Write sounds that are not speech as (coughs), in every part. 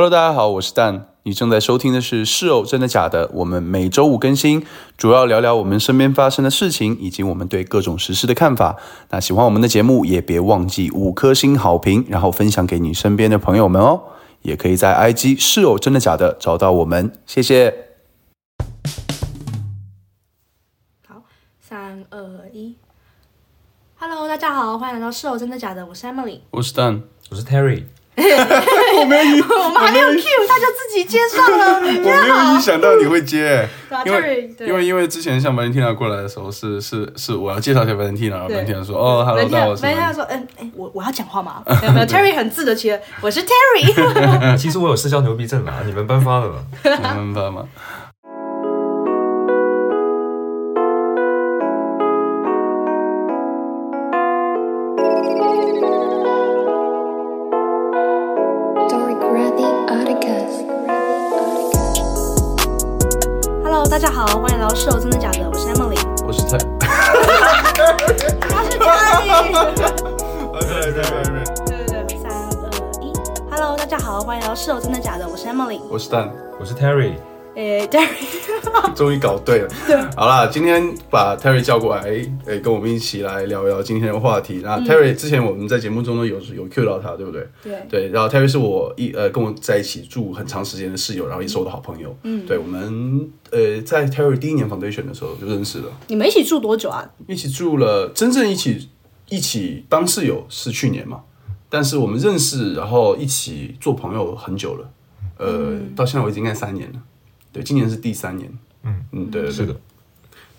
Hello，大家好，我是蛋。你正在收听的是《是偶真的假的》，我们每周五更新，主要聊聊我们身边发生的事情，以及我们对各种时事的看法。那喜欢我们的节目，也别忘记五颗星好评，然后分享给你身边的朋友们哦。也可以在 IG《是偶真的假的》找到我们，谢谢。好，三二一，Hello，大家好，欢迎来到《是偶真的假的》，我是 Emily。我是蛋，我是 Terry，(laughs) 我没有，(laughs) 我们还没有 Q，他就自己接上了。(laughs) 我没有预想到你会接，因为因为因为之前像 Valentina 过来的时候，是是是我要介绍一下 Valentina，然后对 Valentina 说哦，Hello，大家好，我是没 Valentina 说，嗯，哎，我我要讲话吗？没有没有，Terry 很自得其乐，我是 Terry。其实我有社交牛逼症啦，你们颁发的吧？你们发吗？大家好，欢迎来到《室友真的假的》，我是 Emily。我是蔡。他是 Terry。对对对对，对对对，三二一，Hello，大家好，欢迎来到《室友真的假的》，我是 Emily。我是蛋，我是 Terry，诶，Terry，(laughs) 终于搞对了。对好啦，今天把 Terry 叫过来，诶，跟我们一起来聊一聊今天的话题。那 Terry 之前我们在节目中呢有有 cue 到他，对不对？对对，然后 Terry 是我一呃跟我在一起住很长时间的室友，然后也是我的好朋友。嗯，对，我们呃在 Terry 第一年 foundation 的时候就认识了，你们一起住多久啊？一起住了，真正一起一起当室友是去年嘛，但是我们认识，然后一起做朋友很久了，呃，到现在为止应该三年了，对，今年是第三年，嗯。嗯，对对对。是的，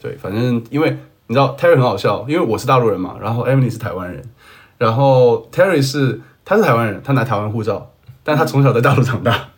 对，反正因为你知道 Terry 很好笑，因为我是大陆人嘛，然后 Emily 是台湾人，然后 Terry 是他是台湾人，他拿台湾护照，但他从小在大陆长大，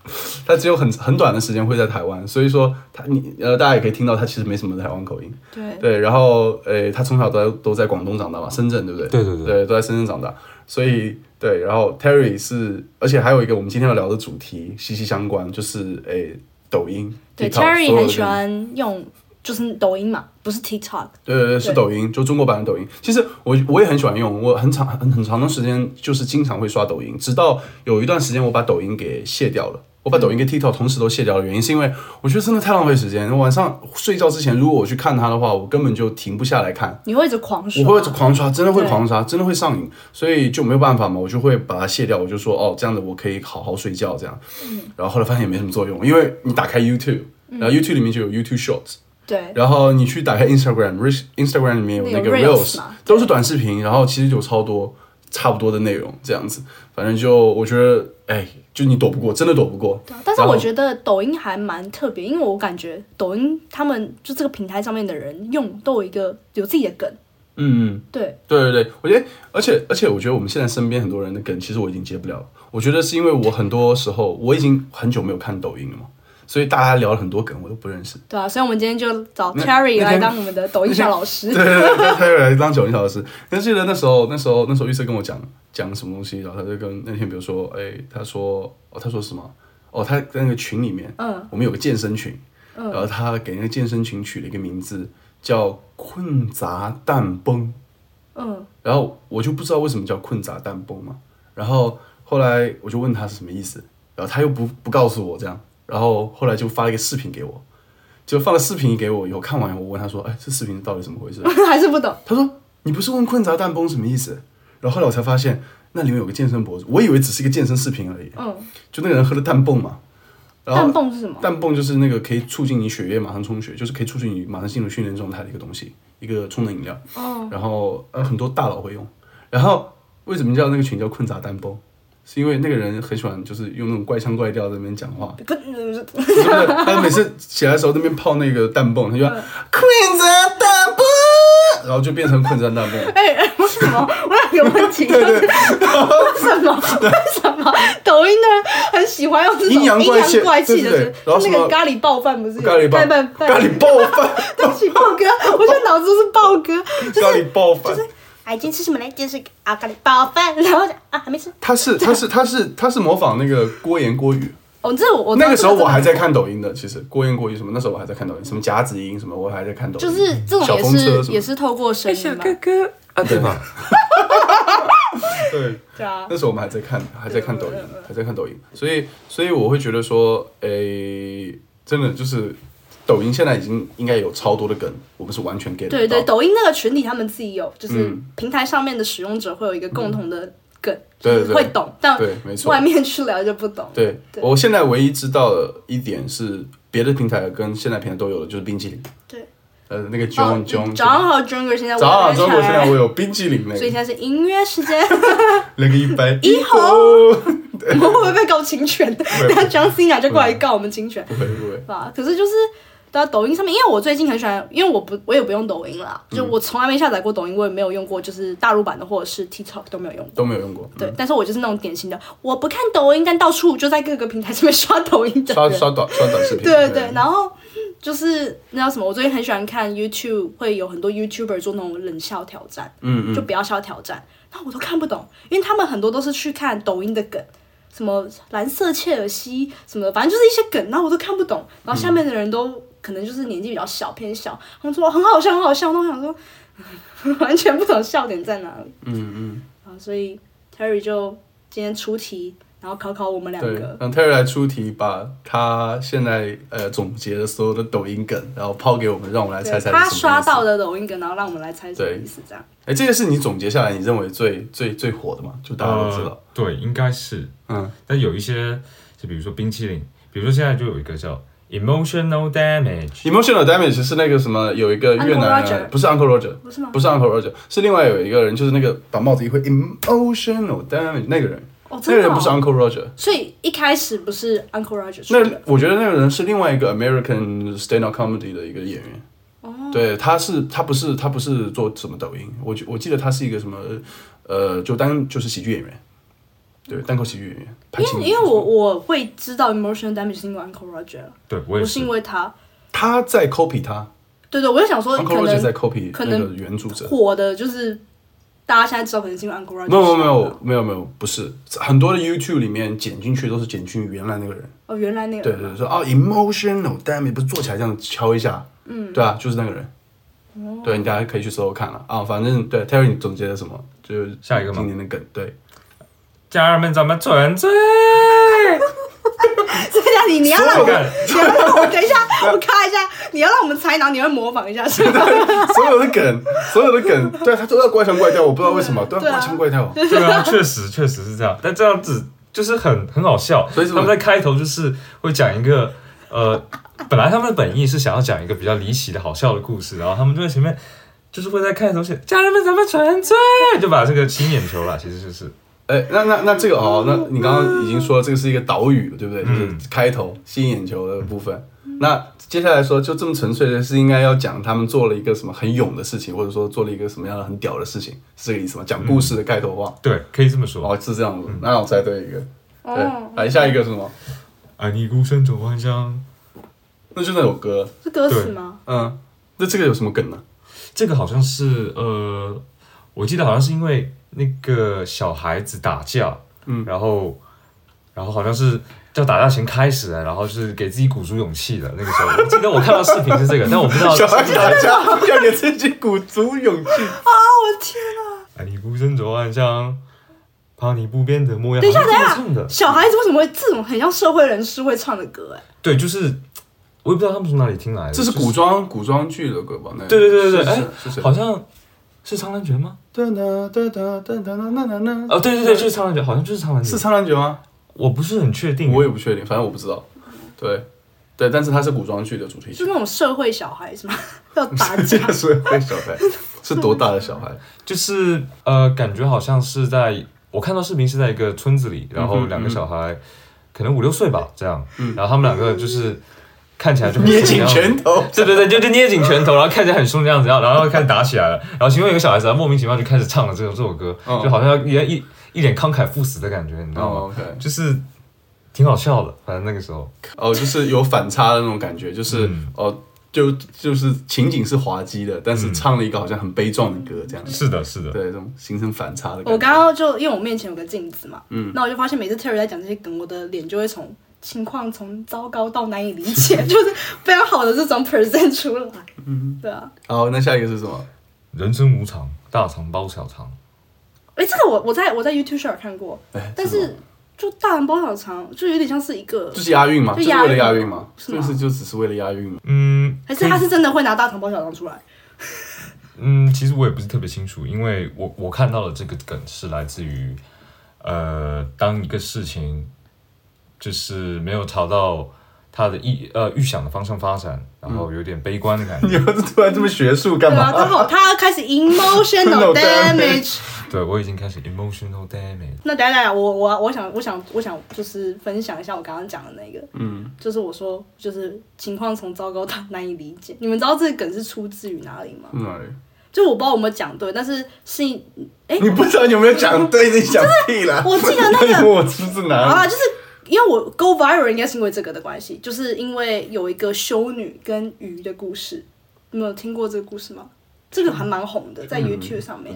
他只有很很短的时间会在台湾，所以说他你呃大家也可以听到他其实没什么台湾口音，对。对，然后诶、他从小都在都在广东长大嘛，深圳对不对？对对对。对，都在深圳长大，所以对，然后 Terry 是，而且还有一个我们今天要聊的主题息息相关，就是诶、抖音，对，Terry 很喜欢用就是抖音嘛，不是 TikTok。对对对，是抖音，就中国版的抖音。其实我我也很喜欢用，我很长很很长的时间就是经常会刷抖音，直到有一段时间我把抖音给卸掉了。我把抖音跟 TikTok 同时都卸掉的原因，是因为我觉得真的太浪费时间。晚上睡觉之前，如果我去看它的话，我根本就停不下来看。你会一直狂刷，我会一直狂刷，真的会狂刷，真的会上瘾，所以就没有办法嘛，我就会把它卸掉。我就说哦，这样子我可以好好睡觉这样。嗯然后后来发现也没什么作用，因为你打开 YouTube，然后 YouTube 里面就有 YouTube Shorts，对然后你去打开 Instagram，Instagram 里面有那个 Reels 都是短视频，然后其实有超多差不多的内容这样子。反正就我觉得，哎，就你躲不过，真的躲不过。但是我觉得抖音还蛮特别，因为我感觉抖音他们就这个平台上面的人用都有一个有自己的梗，嗯嗯。对，对对对，我觉得，而且而且，我觉得我们现在身边很多人的梗，其实我已经接不了了。我觉得是因为我很多时候我已经很久没有看抖音了嘛，所以大家聊了很多梗我都不认识。对啊，所以我们今天就找那 Terry 来当我们的抖音小老师。(laughs) 对对对，Terry 来当抖音小老师。但记得那时候，那时候那时候玉色跟我讲讲什么东西，然后他就跟那天比如说，哎，他说哦，他说什么？哦，他在那个群里面，嗯，我们有个健身群，嗯然后他给那个健身群取了一个名字叫“困杂蛋崩”。嗯，然后我就不知道为什么叫困杂蛋崩嘛，然后后来我就问他是什么意思，然后他又不不告诉我这样，然后后来就发了一个视频给我，就放了视频给我以后看完以后，我问他说，哎，这视频到底怎么回事？(laughs) 还是不懂。他说你不是问困杂蛋崩什么意思？然后后来我才发现那里面有个健身博主，我以为只是一个健身视频而已，嗯，就那个人喝了蛋泵嘛，然后蛋泵是什么？氮泵就是那个可以促进你血液马上充血，就是可以促进你马上进入训练状态的一个东西，一个充能饮料。哦，然后呃很多大佬会用。然后为什么叫那个群叫困杂蛋崩？是因为那个人很喜欢就是用那种怪腔怪调在那边讲话，不，是不是？他每次起来的时候那边泡那个蛋泵，他就说困杂蛋崩，然后就变成困杂蛋泵。哎哎，为什么？我有个问题，(laughs) 就是为什么？为什么抖音的人很喜欢用这种阴阳怪气的对对对然后就什么那个咖喱爆饭不是有？咖喱爆饭咖喱爆饭，(laughs) 对不起，豹哥，我现在脑子都是豹哥，(laughs) 咖喱爆饭。哎，今天吃什么嘞？今天是啊咖喱煲饭，然后啊还没吃。他是 (laughs) 他是他是他是模仿那个郭言郭语，哦，这我我那个时候我还在看抖音的，其实郭言郭语什么，那时候我还在看抖音，什么甲子音什么，我还在看抖音。就是这种小也是也是透过声音嘛。哥哥啊，对吧？(laughs) 对，对啊，那时候我们还在看，还在看抖音还在看抖音，所以所以我会觉得说，诶、真的就是抖音现在已经应该有超多的梗，我们是完全 get 对对。抖音那个群体他们自己有，就是嗯平台上面的使用者会有一个共同的梗，对会懂，但对，没错外。面去聊就不懂。对，对我现在唯一知道的一点是，别的平台跟现在平台都有的就是冰淇淋。对，呃，那个哦 John John，早上好，Jungle 现在早上好，我中国现在我 (laughs) 有，冰淇淋那所以个现在是音乐时间，(laughs) 那个一百 (laughs) 一猴，我们会不会被告侵权？会等下 John Cena 就过来告我们侵权，不会不会，吧？可是就是。到抖音上面，因为我最近很喜欢，因为我不我也不用抖音啦，嗯就我从来没下载过抖音，我也没有用过，就是大陆版的或者是 TikTok 都没有用过。都没有用过。对，但是我就是那种典型的，我不看抖音，但到处就在各个平台上面 (laughs) 刷抖音的人。刷刷短刷短视频。对对对，然后就是那叫什么？我最近很喜欢看 YouTube，会有很多 YouTuber 做那种冷笑挑战，嗯嗯，就不要笑挑战，那我都看不懂，因为他们很多都是去看抖音的梗，什么蓝色切尔西什么的，反正就是一些梗，然后我都看不懂，然后下面的人都可能就是年纪比较小偏小，他们说很好笑很好笑，那我想说 (laughs) 完全不懂笑点在哪里，嗯嗯，啊，所以 Terry 就今天出题，然后考考我们两对个，。让 Terry 来出题，把他现在呃总结的所有的抖音梗，然后抛给我们，让我们来猜猜他。刷到的抖音梗，然后让我们来猜什么意思，这样。哎，这个是你总结下来你认为最最最火的嘛？就大家都知道。呃，对，应该是。嗯，但有一些，就比如说冰淇淋，比如说现在就有一个叫 emotional damage，Emotional damage 是那个什么，有一个越南 Uncle 人不是 Uncle Roger，不是吗？不是 Uncle Roger，是另外有一个人，就是那个把帽子一挥，emotional damage 那个人，哦。那个人不是 Uncle Roger，所以一开始不是 Uncle Roger 那，我觉得那个人是另外一个 American stand up comedy 的一个演员。哦对，他是他不是他不是做什么抖音，我记我记得他是一个什么呃，就当就是喜剧演员，对，单口喜剧演员。因为因为我我会知道 emotional damage 是因为 Uncle Roger，对我也是不是因。为他。他在 copy 他对对，我就想说，，Uncle 可 Roger 在能 copy 可能那个原著者。火的就是大家现在知道，可能是因为 Uncle Roger。没有没有没有没有没有，不是很多的 YouTube 里面剪进去都是剪进原来那个人。哦，原来那个对对对，说哦，emotional damage 不是坐起来这样敲一下，嗯，对啊，就是那个人。哦对，你大家可以去搜搜看了啊。反正对 Terry 你总结了什么？就是下一个吗今年的梗，对，家人们，咱们纯粹。这样你你要让你要让我等一下，(laughs) 我看一下，你要让我们猜，然后你会模仿一下，是吗？所有的梗，所有的梗，对他都要怪腔怪调，我不知道为什么都要怪腔怪调。对啊，确实确实是这样，但这样子就是很很好笑。所以他们在开头就是会讲一个呃，本来他们的本意是想要讲一个比较离奇的好笑的故事，然后他们就在前面就是会在开头写“家人们，咱们纯粹”，就把这个吸引眼球了，其实就是哎，那那那这个哦，那你刚刚已经说这个是一个岛屿，对不对？就是开头吸引眼球的部分。那接下来说，就这么纯粹的是应该要讲他们做了一个什么很勇的事情，或者说做了一个什么样的很屌的事情，是这个意思吗？讲故事的开头话。对，可以这么说。哦，是这样子。那我猜对一个。对哦，，来下一个是什么？爱你孤身走万乡，那就那首歌。是歌词吗？嗯，那这个有什么梗呢？这个好像是呃，我记得好像是因为那个小孩子打架，嗯然后然后好像是叫打架前开始的，然后是给自己鼓足勇气的那个时候，我记得我看到视频是这个，(laughs) 但我不知道小孩子打架要给自己鼓足勇气。啊，我的天啊！爱你孤身走暗巷，怕你不变的模样。等一下，等一下小孩子为什么会这种很像社会人士会唱的歌？哎，对，就是我也不知道他们从哪里听来的，这是就是古装古装剧的歌吧？那对对对对对，哎是是谁？好像是苍兰诀吗？哒哒哒哒哒哒哒哒哒。哦，对对对，就是苍兰诀，好像就是苍兰诀，是苍兰诀吗？我不是很确定，我也不确定，反正我不知道。对对，但是它是古装剧的主题曲。是那种社会小孩是吗？(laughs) 要打架个？(laughs) 是会小孩，是多大的小孩？(laughs) 就是呃，感觉好像是在我看到视频是在一个村子里，然后两个小孩、可能五六岁吧，这样，然后他们两个就是看起来就很捏紧拳头。对对对，就就捏紧拳头，然后看起来很凶的样子，然后然后开始打起来了，然后其中有一个小孩子他莫名其妙就开始唱了这首这首歌，嗯就好像要一一一脸慷慨赴死的感觉，你知道吗？就是挺好笑的，反正那个时候，哦，就是有反差的那种感觉，就是嗯哦，就就是情景是滑稽的，但是唱了一个好像很悲壮的歌，这样子。是的，是的，对，这种形成反差的感觉。我刚刚就因为我面前有个镜子嘛，嗯那我就发现每次 Terry 在讲这些梗，我的脸就会从情况从糟糕到难以理解，(laughs) 就是非常好的这种 present 出来。嗯，对啊，好，那下一个是什么？人生无常，大肠包小肠，哎、这个我我在我在 YouTube 上有看过，哎，但是就大肠包小肠就有点像是一个，就是押韵嘛，就是为了押韵嘛，是吗就是就只是为了押韵嘛。嗯，还是他是真的会拿大肠包小肠出来？(laughs) 嗯，其实我也不是特别清楚，因为我我看到的这个梗是来自于，呃，当一个事情就是没有朝到他的意呃预想的方向发展，然后有点悲观的感觉 (laughs) 你觉。要是突然这么学术干对啊，刚嘛？好他开始 emotional (laughs) damage。对我已经开始 emotional damage。那等一下等下，我我我想我想我想就是分享一下我刚刚讲的那个，嗯，就是我说就是情况从糟糕到难以理解。你们知道这个梗是出自于哪里吗？哪里？就我不知道有没有讲对，但是是哎、你不知道你有没有讲对？你讲屁了！我记得那个 (laughs) 我出自，哪里？啊就是因为我 go viral 应该是因为这个的关系，就是因为有一个修女跟鱼的故事，你们有听过这个故事吗？这个还蛮红的，在 YouTube 上面。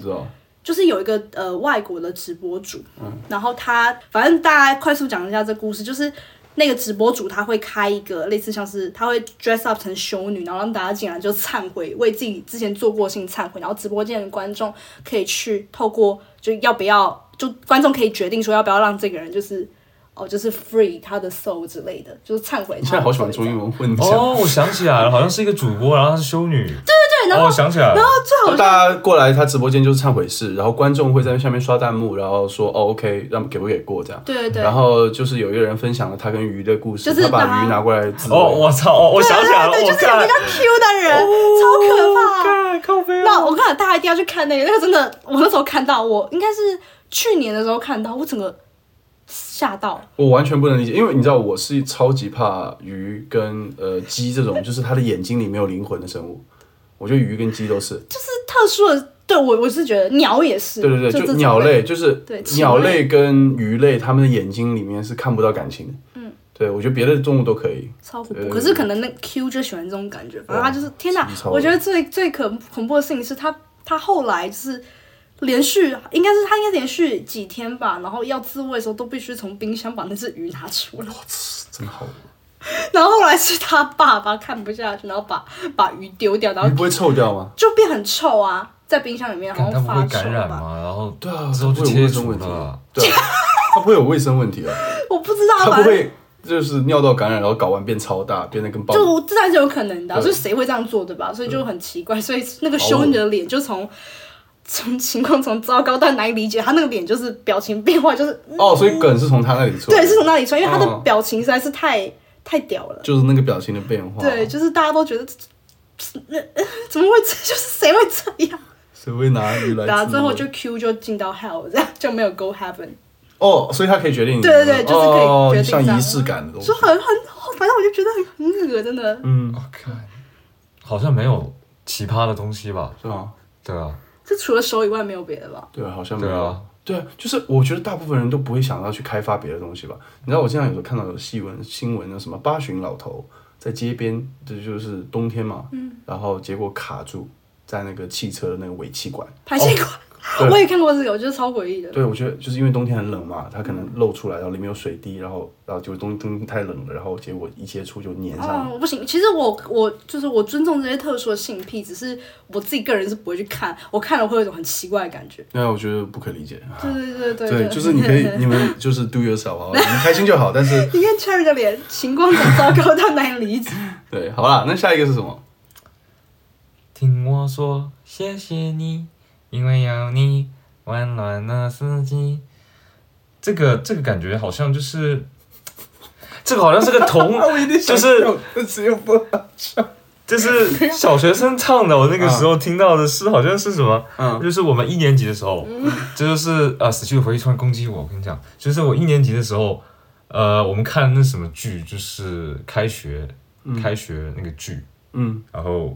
就是有一个呃外国的直播主，然后他反正大家快速讲一下这故事，就是那个直播主他会开一个类似像是他会 dress up 成修女，然后让大家进来就忏悔，为自己之前做过的事情忏悔，然后直播间的观众可以去透过就要不要就观众可以决定说要不要让这个人就是哦就是 free 他的 soul 之类的，就是忏悔现在好喜欢中英文混讲。哦，我想起来了，好像是一个主播，然后她是修女。对对对，然后哦，我想起来了。然后最好大家过来他直播间就是忏悔室，然后观众会在下面刷弹幕，然后说哦 OK，让给不给过这样。对对对，然后就是有一个人分享了他跟鱼的故事，就是他把把鱼拿过来哦，我操！哦，我想起来了，对，我就是有个比较 Q 的人，超可怕。看靠背那我看大家一定要去看那个，那个真的，我那时候看到，我应该是去年的时候看到，我整个吓到。我完全不能理解，因为你知道我是超级怕鱼跟呃鸡这种，(laughs) 就是它的眼睛里没有灵魂的生物。我觉得鱼跟鸡都是，就是特殊的，对我我是觉得鸟也是，对对对，就就鸟类，就是鸟类类跟鱼类，它们的眼睛里面是看不到感情的。嗯，对我觉得别的动物都可以。超恐怖。可是可能那 Q 就喜欢这种感觉，反正他就是天哪！我觉得最最可恐怖的事情是他他后来就是。连续应该是他应该连续几天吧，然后要自慰的时候都必须从冰箱把那只鱼拿出来，真好，然后后来是他爸爸看不下去，然后把把鱼丢掉，然后鱼不会臭掉吗？就变很臭啊，在冰箱里面，然后发臭感染吧。吗？然后对啊，之后就会有切卫生问题了。。对啊，它不会有卫生问题啊，(laughs) 我不知道，反正它不会就是尿道感染，然后睾丸变超大，变得跟爆。就自然是有可能的啊，对所以谁会这样做对吧？所以就很奇怪，所以那个修女的脸就从从 (laughs) 情况从糟糕到难以理解，他那个脸就是表情变化，就是哦，所以梗是从他那里出来。对，是从那里出来，因为他的哦表情实在是太太屌了。就是那个表情的变化。对，，就是大家都觉得，呃呃怎么会这？(laughs) 就是谁会这样？谁会拿鱼来？然后最后就 Q 就进到 Hell，这样就没有 Go Heaven，哦，所以他可以决定。对对对就是可以哦决定像仪式感的东西就。很很，反正我就觉得很很恶，真的。嗯，我看好像没有奇葩的东西吧？是吗？对啊，这除了手以外没有别的吧？对啊，好像没有。对啊，对啊，就是我觉得大部分人都不会想到去开发别的东西吧。你知道我经常有时候看到有新闻新闻那什么八旬老头在街边，这就是冬天嘛，嗯，然后结果卡住在那个汽车的那个尾气管。排气管，对 (laughs) 我也看过这个，我觉得超诡异的。对，我觉得就是因为冬天很冷嘛，它可能露出来，然后里面有水滴，然后然后就冬冬天太冷了，然后结果一接触就粘上了。哦，不行，其实我我就是我尊重这些特殊的性癖，只是我自己个人是不会去看，我看了会有一种很奇怪的感觉。那我觉得不可理解。对对对对对，就是你可以，(laughs) 你们就是 do yourself 啊，你们开心就好。但是，你看 Cherry 的脸，情况很糟糕 (laughs) 到难以理解。对，好啦，那下一个是什么？听我说谢谢你，因为有你温暖了四季。这个这个感觉好像就是，这个好像是个童，(laughs) 就是就是小学生唱的。我那个时候听到的是好像是什么，嗯就是我们一年级的时候，这就是呃死去的回忆突然攻击我。我跟你讲，就是我一年级的时候，呃，我们看那什么剧，就是开学开学那个剧，嗯然后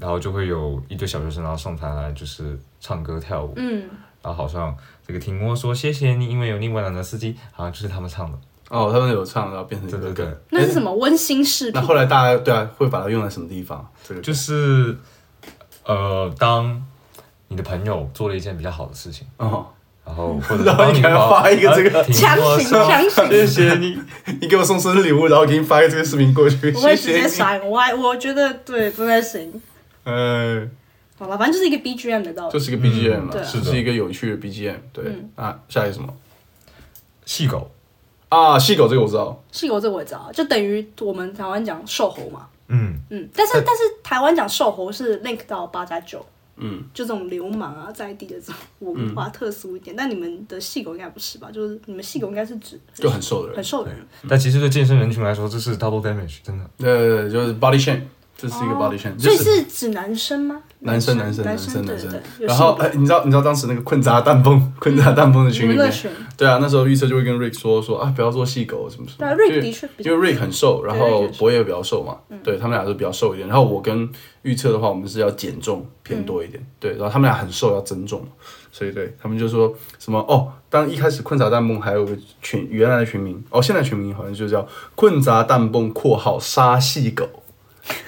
然后就会有一堆小学生，然后上台来就是唱歌跳舞，嗯，然后好像这个听我说谢谢你，因为有另外两个司机，好像就是他们唱的。哦，他们有唱，然后变成一个对对对梗。那是什么温馨视频？那后来大家对啊，会把它用在什么地方？这个就是呃，当你的朋友做了一件比较好的事情，哦，然后或者 (laughs) 然后你给他发一个这个然后听强行我说强行谢谢你。你给我送生日礼物，然后给你发一个这个视频过去，我会直谢谢你。接删，我还我觉得对不太行。哎，好吧，反正就是一个 BGM 的道理。就是一个 BGM 嘛，是是一个有趣的 BGM。对啊，下一个什么细狗，啊？细狗这个我知道，细狗这个我也知道，就等于我们台湾讲瘦猴嘛。嗯，嗯，但是但是台湾讲瘦猴是 link 到八加九，嗯，就这种流氓啊在地的这种文化特殊一点。但你们的细狗应该不是吧？就是你们细狗应该是指就很瘦的人很。瘦的人。但其实对健身人群来说，这是 double damage，真的。呃，就是 body shame，这是一个 body shame，所以就是是指男生吗？男生男生男男生男生然后哎，你知道你知道当时那个困杂弹崩困杂弹崩的群里面，对啊，那时候预测就会跟 Rick 说说啊，不要做细狗什么什么。对啊，Rick 就的确因为 Rick 很瘦，然后博也比较瘦嘛，对他们俩都比较瘦一点。然后我跟预测的话，我们是要减重偏多一点，对，然后他们俩很瘦要增重，所以对他们就说什么哦，当一开始困杂弹蹦还有个群原来的群名，哦，现在群名好像就叫困杂弹蹦（括号杀细狗），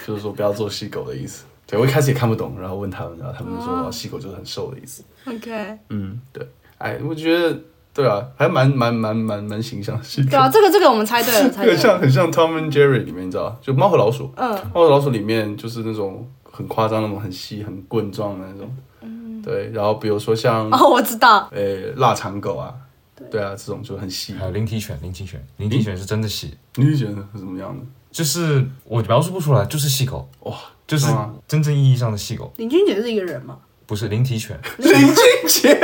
就是说不要做细狗的意思。对我一开始也看不懂，然后问他们，然后他们就说哦细狗就是很瘦的意思。OK。嗯，对，哎，我觉得对啊，还蛮蛮蛮蛮蛮形象的细狗。对啊，这个这个我们猜对了，(laughs) 猜对很像。很像 Tom and Jerry 里面，你知道，就猫和老鼠。嗯，猫和老鼠里面就是那种很夸张、那种很细、很棍状的那种。对，然后比如说像哦，我知道，呃腊肠狗啊，对啊，这种就很细还。有灵体犬，灵体犬，灵体犬是真的细，你会觉得是怎么样的？就是我描述不出来，就是细狗，哇，就是是吗真正意义上的细狗，林俊杰是一个人吗？不是灵体犬。林俊杰，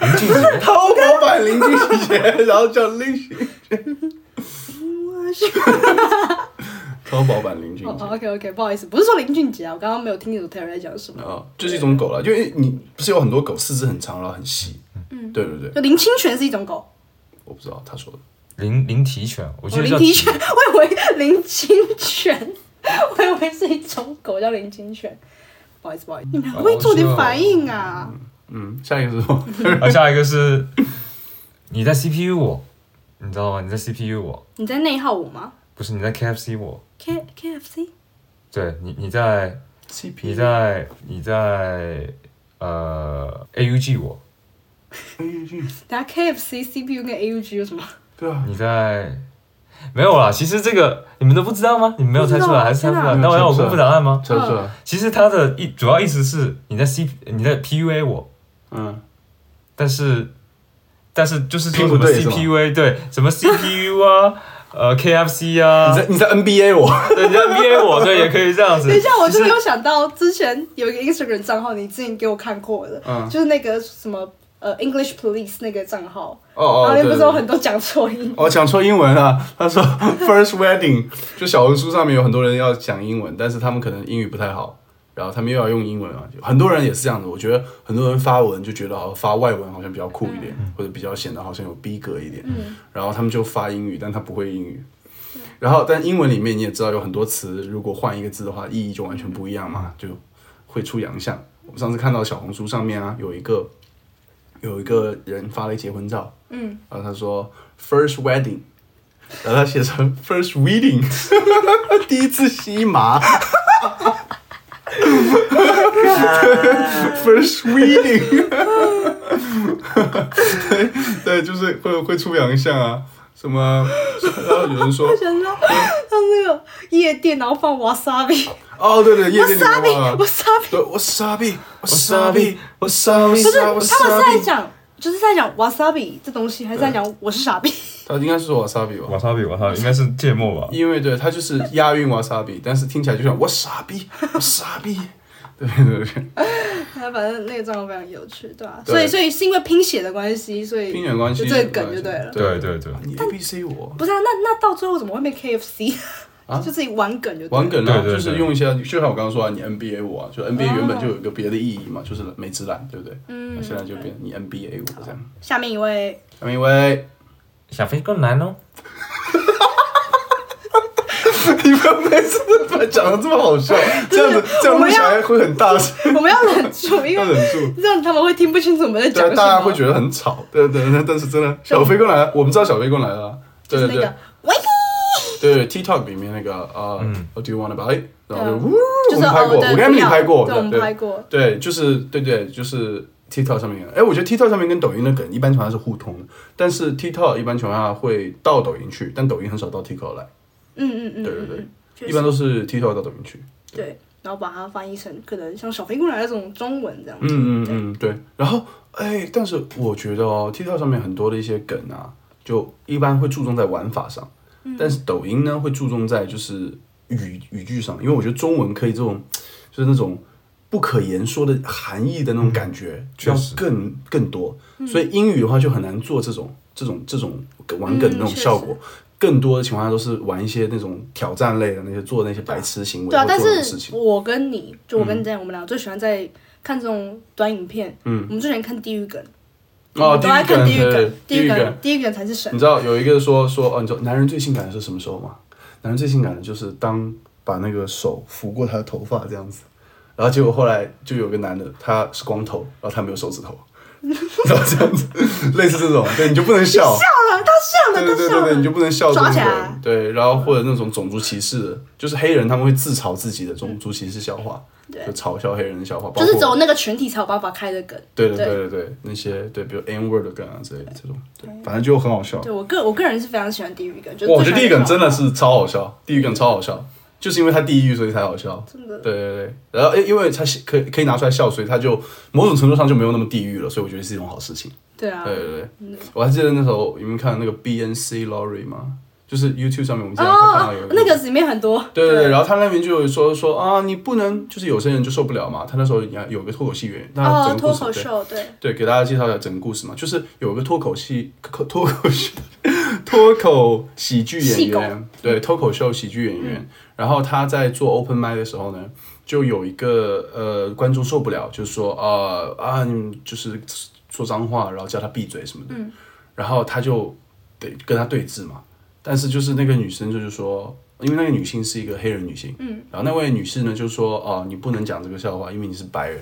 林俊杰，淘宝版林俊杰，然后叫林俊杰。淘宝版林俊哦杰。，OK OK，(laughs) 不好意思，不是说林俊杰啊，我刚刚没有听清楚 Terry 在讲什么。啊，就是一种狗了，因为你不是有很多狗四肢很长，然后很细，嗯，对对对，就林清泉是一种狗，我不知道他说的，灵灵体犬，我记哦，得叫体林体犬，(laughs) 我以为林清泉，(laughs) 我以为是一种狗叫林清泉。不好意思，不好意思，你们可不可以做点反应啊？嗯，下一个是什么？(laughs) 啊，下一个是你在 CPU 我，你知道吗？你在 CPU 我，你在内耗我吗不是你在 KFC 我，？K K F C 对你你在 CP，你在你在呃 AUG 我，，AUG，等下 K F C C P U 跟 A U G 有什么？对啊，你在没有啦，其实这个你们都不知道吗？你们没有猜出来，还是猜不出来？那我要我公布答案吗？猜出来，其实他的意主要意思是你在 C 你在 PUA 我，嗯，但是但是就是说拼什么 CPUA 对什么 CPU 啊，(laughs) 呃 KFC 啊。你，在你在 NBA 我，对，你在 NBA 我 (laughs) 对也可以这样子。等一下，我就没有想到之前有一个 Instagram 账号，你之前给我看过的，嗯。就是那个什么呃 English Police 那个账号，哦哦，然后那不是有很多讲错音，哦，讲错英文啊。他说 (laughs) first wedding，就小红书上面有很多人要讲英文，但是他们可能英语不太好，然后他们又要用英文啊。很多人也是这样子，我觉得很多人发文就觉得好像发外文好像比较酷一点，或者比较显得好像有逼格一点，然后他们就发英语，但他不会英语。然后，但英文里面你也知道有很多词，如果换一个字的话，意义就完全不一样嘛，就会出洋相。我们上次看到小红书上面啊，有一个有一个人发了一结婚照，嗯，然后他说 first wedding，然后他写成 first wedding，(laughs) 第一次吸麻，first wedding，对对，就是会会出洋相啊，什么，然后有人说，想到像那个夜店，然后放 wasabi，哦对对，夜店里面 wasabi 啊，wasabi，对，wasabi wasabi wasabi，不是他们是在 wasabi，讲。就是在讲 wasabi 这东西，还是在讲我是傻逼？他应该是说 wasabi 吧。瓦萨比瓦萨比应该是芥末吧？因为对他就是押韵 wasabi，但是听起来就像我傻逼，(laughs) 我傻逼，对对对，他反正那个状况非常有趣，对吧、对所以所以是因为拼写的关系，所以拼写关系就这个梗就对了。对对对，你 A B C 我不是啊，那那到最后怎么会被 KFC？啊？就自己玩梗就玩梗啊，对对对就是用一些，就像我刚刚说啊，你 NBA 我啊，就 NBA 原本就有一个别的意义嘛，就是美职篮，对不对？嗯，那现在就变你 NBA 我这样。下面一位，下面一位，小飞更难哦。(laughs) 你们每次都把讲的这么好笑，这样子这样录起来会很大声，(laughs) 我们要忍住，(laughs) 因为要忍住。这样他们会听不清楚我们在讲什么。大家会觉得很吵，对对对，但是真的小飞过来了，我们知道小飞过来了。啊，对对对 TikTok 里面那个呃、What do you want to buy？然后就呜，就是我们拍过，哦，我跟 Emily 拍过，对，我们对拍过。对，就是对对，就是 TikTok 上面，哎，我觉得 TikTok 上面跟抖音的梗一般情况下是互通的，但是 TikTok 一般情况下会到抖音去，但抖音很少到 TikTok 来，嗯嗯嗯，对对对一般都是 TikTok 到抖音去。对。然后把它翻译成可能像小飞过来那种中文这样子。嗯嗯嗯，对。然后，哎，但是我觉得哦，TikTok 上面很多的一些梗啊，就一般会注重在玩法上，但是抖音呢会注重在就是语语句上，因为我觉得中文可以这种就是那种不可言说的含义的那种感觉，要确实更更多。所以英语的话就很难做这种这种这种玩梗的那种效果。更多的情况下都是玩一些那种挑战类的那些做那些白痴行为对啊，或但。是我跟你，就我跟你这样，我们俩最喜欢在看这种短影片。嗯，我们最喜欢看地狱梗。我哦，们都爱看地狱对梗，地狱地狱梗梗，，地狱梗才是神你。知道有一个说说哦，你知道男人最性感的是什么时候吗？男人最性感的就是当把那个手抚过他的头发这样子，然后结果后来就有个男的他是光头，然后他没有手指头，(laughs) 然后这样子，类似这种，对，你就不能笑，笑了，他笑了，对对对。你就不能笑抓起来。人，对，然后或者那种种族歧视的，就是黑人他们会自嘲自己的种族歧视笑话，就嘲笑黑人的笑话，就是只有那个群体才有办法开的梗。对对对对。那些对，比如 N word 的梗啊之类的这种，对，反正就很好笑。对我个我个人是非常喜欢地狱梗，就，我觉得地狱梗真的是是超好笑，地狱梗超好笑，就是因为他地狱所以才好笑。真的。对对对，然后诶因为他可以可以拿出来笑，所以他就某种程度上就没有那么地狱了，所以我觉得是一种好事情。对啊，对对对，我还记得那时候你们看那个 BNC Laurie 吗？就是 YouTube 上面我们经常会看到有哦，那个里面很多。对对对，然后他那边就有说说啊，你不能就是有些人就受不了嘛。他那时候也有个脱口秀演员，那哦，整个故事对脱口秀，对，对，给大家介绍一下整个故事嘛，就是有一个脱口戏、脱 (laughs) 脱口秀、脱口喜剧演员，对，脱口秀喜剧演员，然后他在做 open mic 的时候呢，就有一个呃观众受不了，就是说呃啊，你们就是说脏话，然后叫他闭嘴什么的，嗯。然后他就得跟他对峙嘛，但是就是那个女生就是说。因为那个女性是一个黑人女性，嗯，然后那位女士呢就说，哦，你不能讲这个笑话，因为你是白人，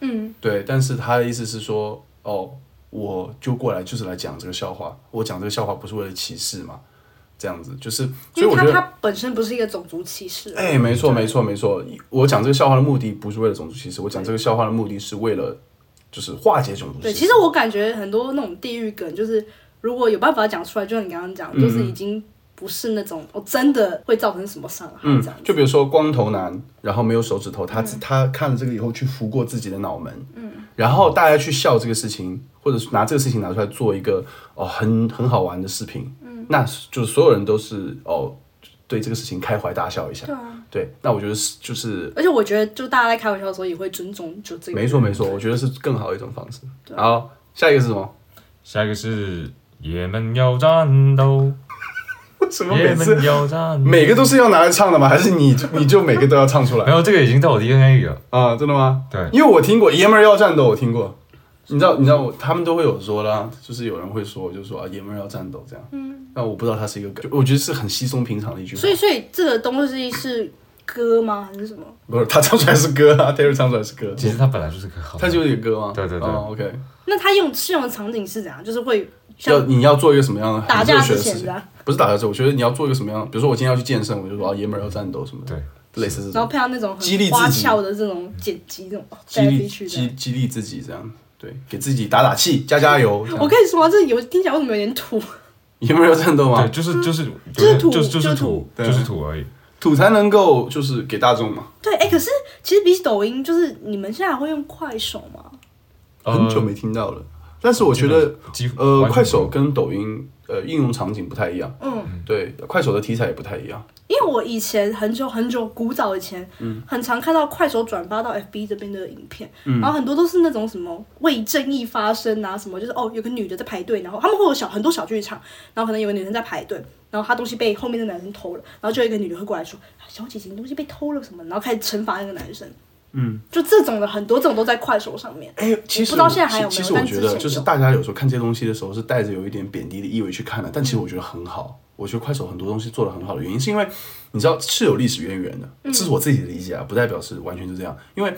嗯，对，但是她的意思是说，哦，我就过来就是来讲这个笑话，我讲这个笑话不是为了歧视嘛，这样子就是，所以因为他我觉得，他本身不是一个种族歧视。哎，没错没错没错，我讲这个笑话的目的不是为了种族歧视，我讲这个笑话的目的是为了就是化解种族歧对，视。其实我感觉很多那种地域梗，就是如果有办法讲出来，就像你刚刚讲，就是已经不是那种哦，真的会造成什么伤害嗯这样，子。就比如说光头男，然后没有手指头，他、他看了这个以后去拂过自己的脑门，嗯，然后大家去笑这个事情，或者是拿这个事情拿出来做一个哦很很好玩的视频，嗯，那就是所有人都是哦对这个事情开怀大笑一下，对啊，对，那我觉得是就是而且我觉得，就大家在开玩笑的时候也会尊重就这个。没错没错，我觉得是更好的一种方式。好，下一个是什么？下一个是也门要战斗，为什么每次门要战斗。每个都是要拿来唱的吗？还是你你就每个都要唱出来没？有这个已经在我 DNA 里了。啊，真的吗？对因为我听过爷们儿要战斗，我听过。你知道，你知道我他们都会有说啦，就是有人会说，就是说啊，爷们儿要战斗这样。嗯，那我不知道它是一个梗，我觉得是很稀松平常的一句话。所以，所以这个东西是歌吗？还是什么？不是他唱出来是歌啊，Taylor 唱出来是歌，其实他本来就是个好，他就是一个歌吗？对对对哦，OK，那他用适用的场景是怎样？就是会要你要做一个什么样的打架很热血的事情之前的？不是打架之前，我觉得你要做一个什么样，比如说我今天要去健身，我就说啊，爷们儿要战斗什么的，对，类似这种然后配上那种激励很自己花俏的这种剪辑，这种激励激。激励自己这样，对，给自己打打气，加加油。(laughs) 我跟你说啊，这有听起来为什么有点土？爷们儿要战斗吗对，？就是就是就是土就是土就是土而已。土才能够就是给大众嘛。对，哎、可是其实比起抖音，就是你们现在还会用快手吗？很久没听到了。但是我觉得，呃快手跟抖音呃应用场景不太一样。嗯，对，快手的题材也不太一样。因为我以前很久很久古早以前，嗯很常看到快手转发到 FB 这边的影片，嗯然后很多都是那种什么为正义发声啊，什么就是哦有个女的在排队，然后他们会有小很多小剧场，然后可能有个女生在排队，然后她东西被后面的男生偷了，然后就有一个女的会过来说小姐姐你东西被偷了什么，然后开始惩罚那个男生。嗯，就这种的很多，这种都在快手上面。哎，其实我不知道现在还有没有其实我觉得，就是大家有时候看这些东西的时候，是带着有一点贬低的意味去看的。但其实我觉得很好，我觉得快手很多东西做的很好的原因，是因为你知道是有历史渊源的，嗯这是我自己的理解啊，不代表是完全就这样。因为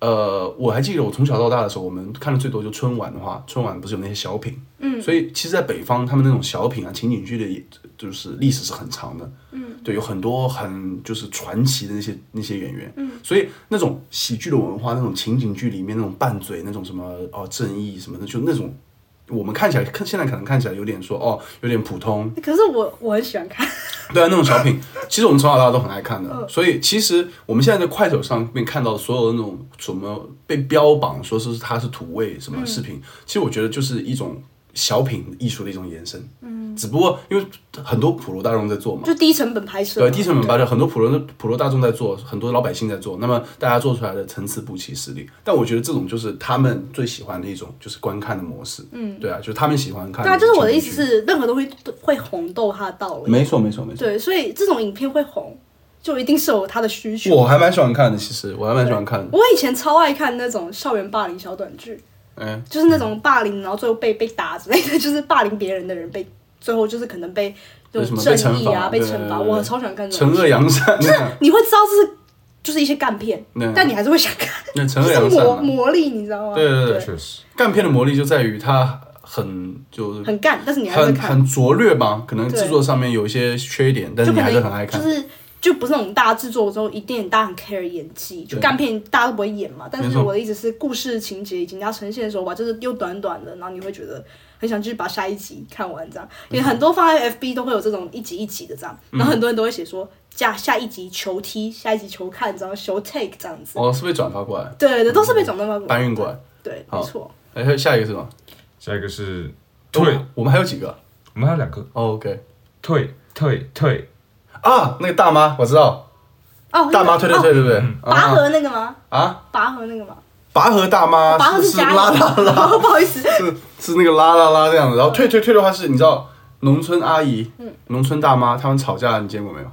呃，我还记得我从小到大的时候，我们看的最多就春晚的话，春晚不是有那些小品，嗯，所以其实，在北方他们那种小品啊、情景剧的也，就是历史是很长的，嗯，对，有很多很就是传奇的那些那些演员，嗯，所以那种喜剧的文化，那种情景剧里面那种拌嘴，那种什么哦正义什么的，就那种我们看起来看现在可能看起来有点说哦有点普通，可是我我很喜欢看，(laughs) 对啊，那种小品，其实我们从小到大都很爱看的，嗯。所以其实我们现在在快手上面看到的所有的那种什么被标榜说是它是土味什么视嗯频，其实我觉得就是一种小品艺术的一种延伸。嗯，只不过因为很多普罗大众在做嘛，就低成本拍摄，对低成本拍摄，很多普罗普罗大众在做，很多老百姓在做，那么大家做出来的层次不齐实力。但我觉得这种就是他们最喜欢的一种，就是观看的模式。嗯，对啊，就是他们喜欢看。对啊，就是我的意思。是，任何东西都会红都有它的道理。没错，没错，没错。对，所以这种影片会红，就一定是有它的需求。我还蛮喜欢看的，其实我还蛮喜欢看的。我以前超爱看那种校园霸凌小短剧，嗯，就是那种霸凌，然后最后被被打之类的，(laughs) 就是霸凌别人的人被最后就是可能被这种什么？正义啊被惩罚，我超喜欢看这种惩恶扬善，就是你会知道这是就是一些干片，但你还是会想看，那惩恶就是魔扬善嘛。魔力，你知道吗？对对对确实，干片的魔力就在于它很就是很干，但是你还是很拙劣吧，可能制作上面有一些缺点，但是你还是很爱看。能就是。就不是那种大制作的时候，一定大家很 care 演技，就干片大家都不会演嘛。但是我的意思是，故事情节以及你要呈现的时候吧，就是又短短的，然后你会觉得很想继续把下一集看完这样。因为很多放在 FB 都会有这种一集一集的这样，然后很多人都会写说下下一集求踢，下一集求看，这样求 take 这样子。哦，是被转发过来，对对，都是被转发过来搬运过来。对，没错。哎，还有下一个是什么？下一个是退，哦我们还有几个我们还有两个哦？OK 退退退，啊，那个大妈我知道，哦，大妈退退退，对不对？拔啊河那个吗？啊，拔河那个吗？拔河大妈拔河是是，拉拉拉，(laughs) 不好意思，是是那个拉拉拉这样子，然后退退退的话是，你知道农村阿姨、嗯农村大妈他们吵架，你见过没有？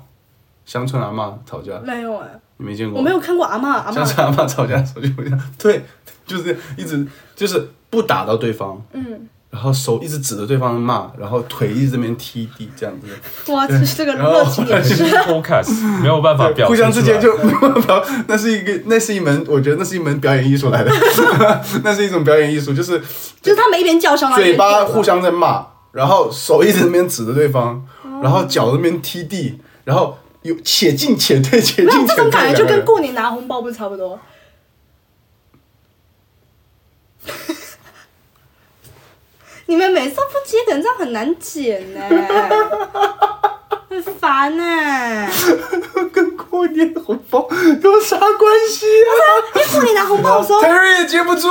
乡村阿妈吵架，没有哎，你没见过？我没有看过阿妈阿妈。乡村阿妈吵架的时候就会这样，对，就是一直就是不打到对方，嗯，然后手一直指着对方骂，然后腿一直这边踢地这样子，哇，这这个然后热情也是。podcast 没有办法表互相之间就没有办法，那是一个那是一门，我觉得那是一门表演艺术来的，(laughs) 那是一种表演艺术，就是就是他们一边叫嚣，然后一嘴巴互相在骂，然后手一直那边指着对方，哦然后脚那边踢地，然后有且进且退，且没有进且退，这种感觉，就跟过年拿红包不是差不多？你们每次都不接梗，这样很难剪呢，(laughs) 很烦呢。跟过年红包有啥关系啊？因为过年拿红包的时候，Terry 也接不住，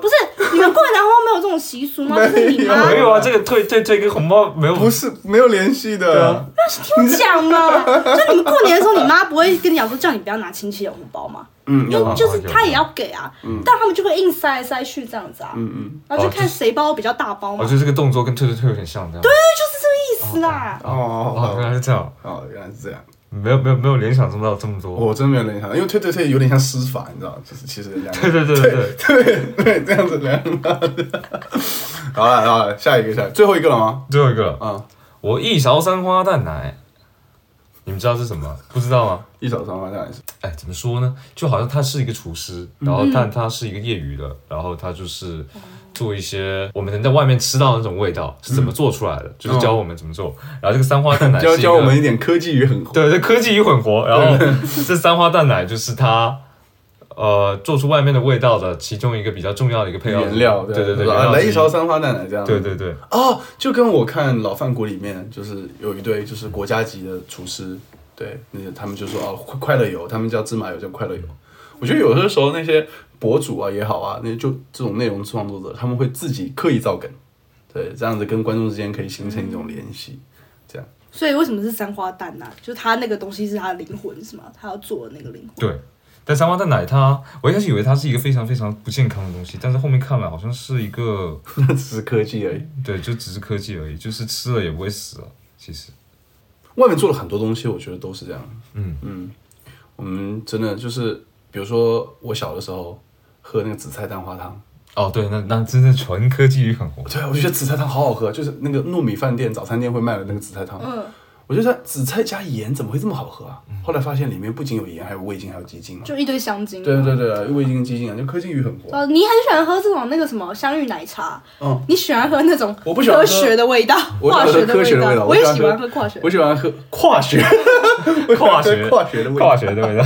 不是你们过年拿红包没有这种习俗吗？就是你妈没有啊，这个退退退跟红包没有不是没有联系的。那是听我讲嘛，就你们过年的时候，你妈不会跟你讲说叫你不要拿亲戚的红包吗？嗯，有啊因为就是他也要给啊，但他们就会硬塞来塞去这样子啊，嗯嗯，然后就看谁包比较大包嘛，哦，就这个动作跟退退退有点像，这样。对，就是这个意思啦。哦哦，原来是这样，哦，原来是这样。没有没有没有联想中到这么多。我真没有联想到，因为退退退有点像施法，你知道，就是其实两个对对对对对，对对这样子两个。(laughs) 好了好了，下一个下一个最后一个了吗？最后一个，啊，我一勺三花淡奶，你们知道是什么？不知道吗？一手三花当然是哎，怎么说呢？就好像他是一个厨师，然后但他是一个业余的，然后他就是做一些我们能在外面吃到的那种味道是怎么做出来的，就是教我们怎么做。然后这个三花蛋奶教 (laughs) 教我们一点科技与狠活。对，这科技与狠活，(laughs) 然后这三花蛋奶就是他。呃，做出外面的味道的其中一个比较重要的一个配料原料对对对，来一勺三花淡奶这样。对对对，哦，就跟我看老饭骨里面，就是有一对就是国家级的厨师，对，那个他们就说哦，快快乐油，他们叫芝麻油叫快乐油。我觉得有的时候那些博主啊也好啊，那就这种内容创作者，他们会自己刻意造梗，对，这样子跟观众之间可以形成一种联系。这样所以为什么是三花蛋呢、就是他那个东西是他的灵魂是吗？他要做的那个灵魂。对，但三花蛋奶它，我一开始以为它是一个非常非常不健康的东西，但是后面看来好像是一个，(laughs) 那只是科技而已。对，就只是科技而已，就是吃了也不会死了。其实，外面做了很多东西，我觉得都是这样。嗯嗯，我们真的就是，比如说我小的时候喝那个紫菜蛋花汤，哦，对，那那真的纯科技与狠活。对啊，我觉得紫菜汤好好喝，就是那个糯米饭店、早餐店会卖的那个紫菜汤。嗯，我觉得紫菜加盐怎么会这么好喝啊？后来发现里面不仅有盐，还有味精，还有鸡精啊。就一堆香精。对对对啊，味精跟鸡精啊，就科技与狠活。哦，你很喜欢喝这种那个什么香芋奶茶，嗯，你喜欢喝那种我不喜欢喝科学的味道，我喜欢喝化学的科学的味道我也喜欢喝化学。我喜欢喝化学，(laughs) 化学化学的味道。化学的味道。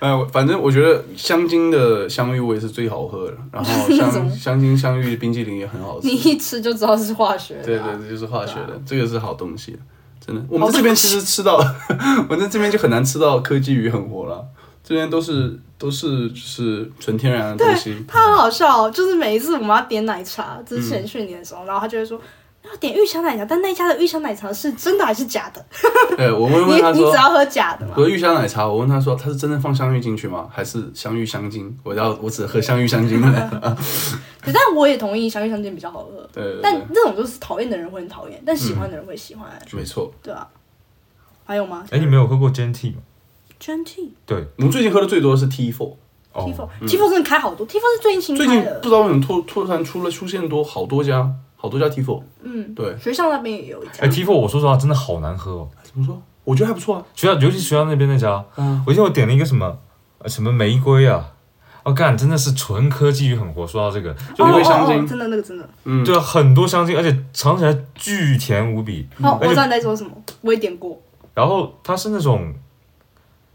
呃，(laughs) 反正我觉得香精的香芋味是最好喝的，然后香 (laughs) 香精香芋冰淇淋也很好吃你。一吃就知道是化学的、啊。对对，这就是化学的，这个是好东西。真的。我们这边其实吃到，(laughs) 我在这边就很难吃到科技鱼很活了，这边都是都是就是纯天然的东西。他很好笑、哦，就是每一次我们要点奶茶之前去年的时候，然后他就会说要点玉香奶茶，但那家的玉香奶茶是真的还是假的？(laughs) 对，我问你问他说你只，要喝假的嘛。我的玉香奶茶，我问他说他是真的放香芋进去吗？还是香芋香精？我要我只喝香芋香精的。(laughs) 可但我也同意香芋香精比较好喝。对对对但这种就是讨厌的人会很讨厌，但喜欢的人会喜欢，没错。对啊。还有吗？哎，你没有喝过 Gen T 吗？Gen T 对，我们最近喝的最多的是 T Four，哦 T Four T Four 真的开好多，T Four 是最近新最近不。知道为什么突突然出了出现多好多家好多家 T Four。嗯，对，学校那边也有一家哎。T Four，我说实话真的好难喝哦。怎么说？我觉得还不错啊。学校，尤其学校那边那家，嗯我记得我点了一个什么呃什么玫瑰啊，哦干，真的是纯科技与狠活。说到这个，就玫哦哦哦瑰香精真的那个真的。嗯，对啊，很多香精，而且尝起来巨甜无比。哦，我知道你在说什么，我也点过。然后它是那种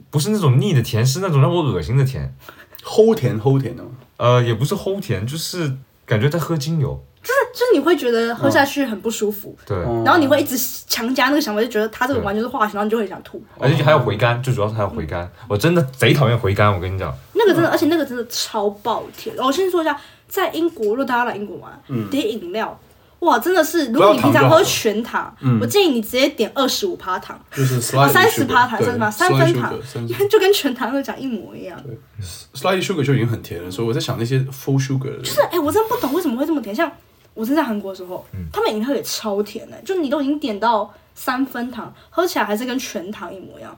不是那种腻的甜，是那种让我恶心的甜。齁甜齁甜的。呃，也不是齁甜，就是感觉在喝精油。就是就是你会觉得喝下去很不舒服，对，哦然后你会一直强加那个想法，就觉得它这个完全是化学，然后你就会想吐。而且还有回甘，最主要是还有回甘。我真的贼讨厌回甘，我跟你讲。那个真的，而且那个真的超爆甜。我先说一下，在英国，如果大家来英国玩，点饮料，哇，真的是，如果你平常喝全糖，我建议你直接点二十五趴糖，就是三十趴糖，对三十趴，三分糖就跟全糖的讲一模一样。对 slide sugar 就已经很甜了，所以我在想那些 full sugar 的，就是哎、我真的不懂为什么会这么甜。像我是在韩国的时候，嗯他们饮料也超甜的、就你都已经点到三分糖，喝起来还是跟全糖一模一样。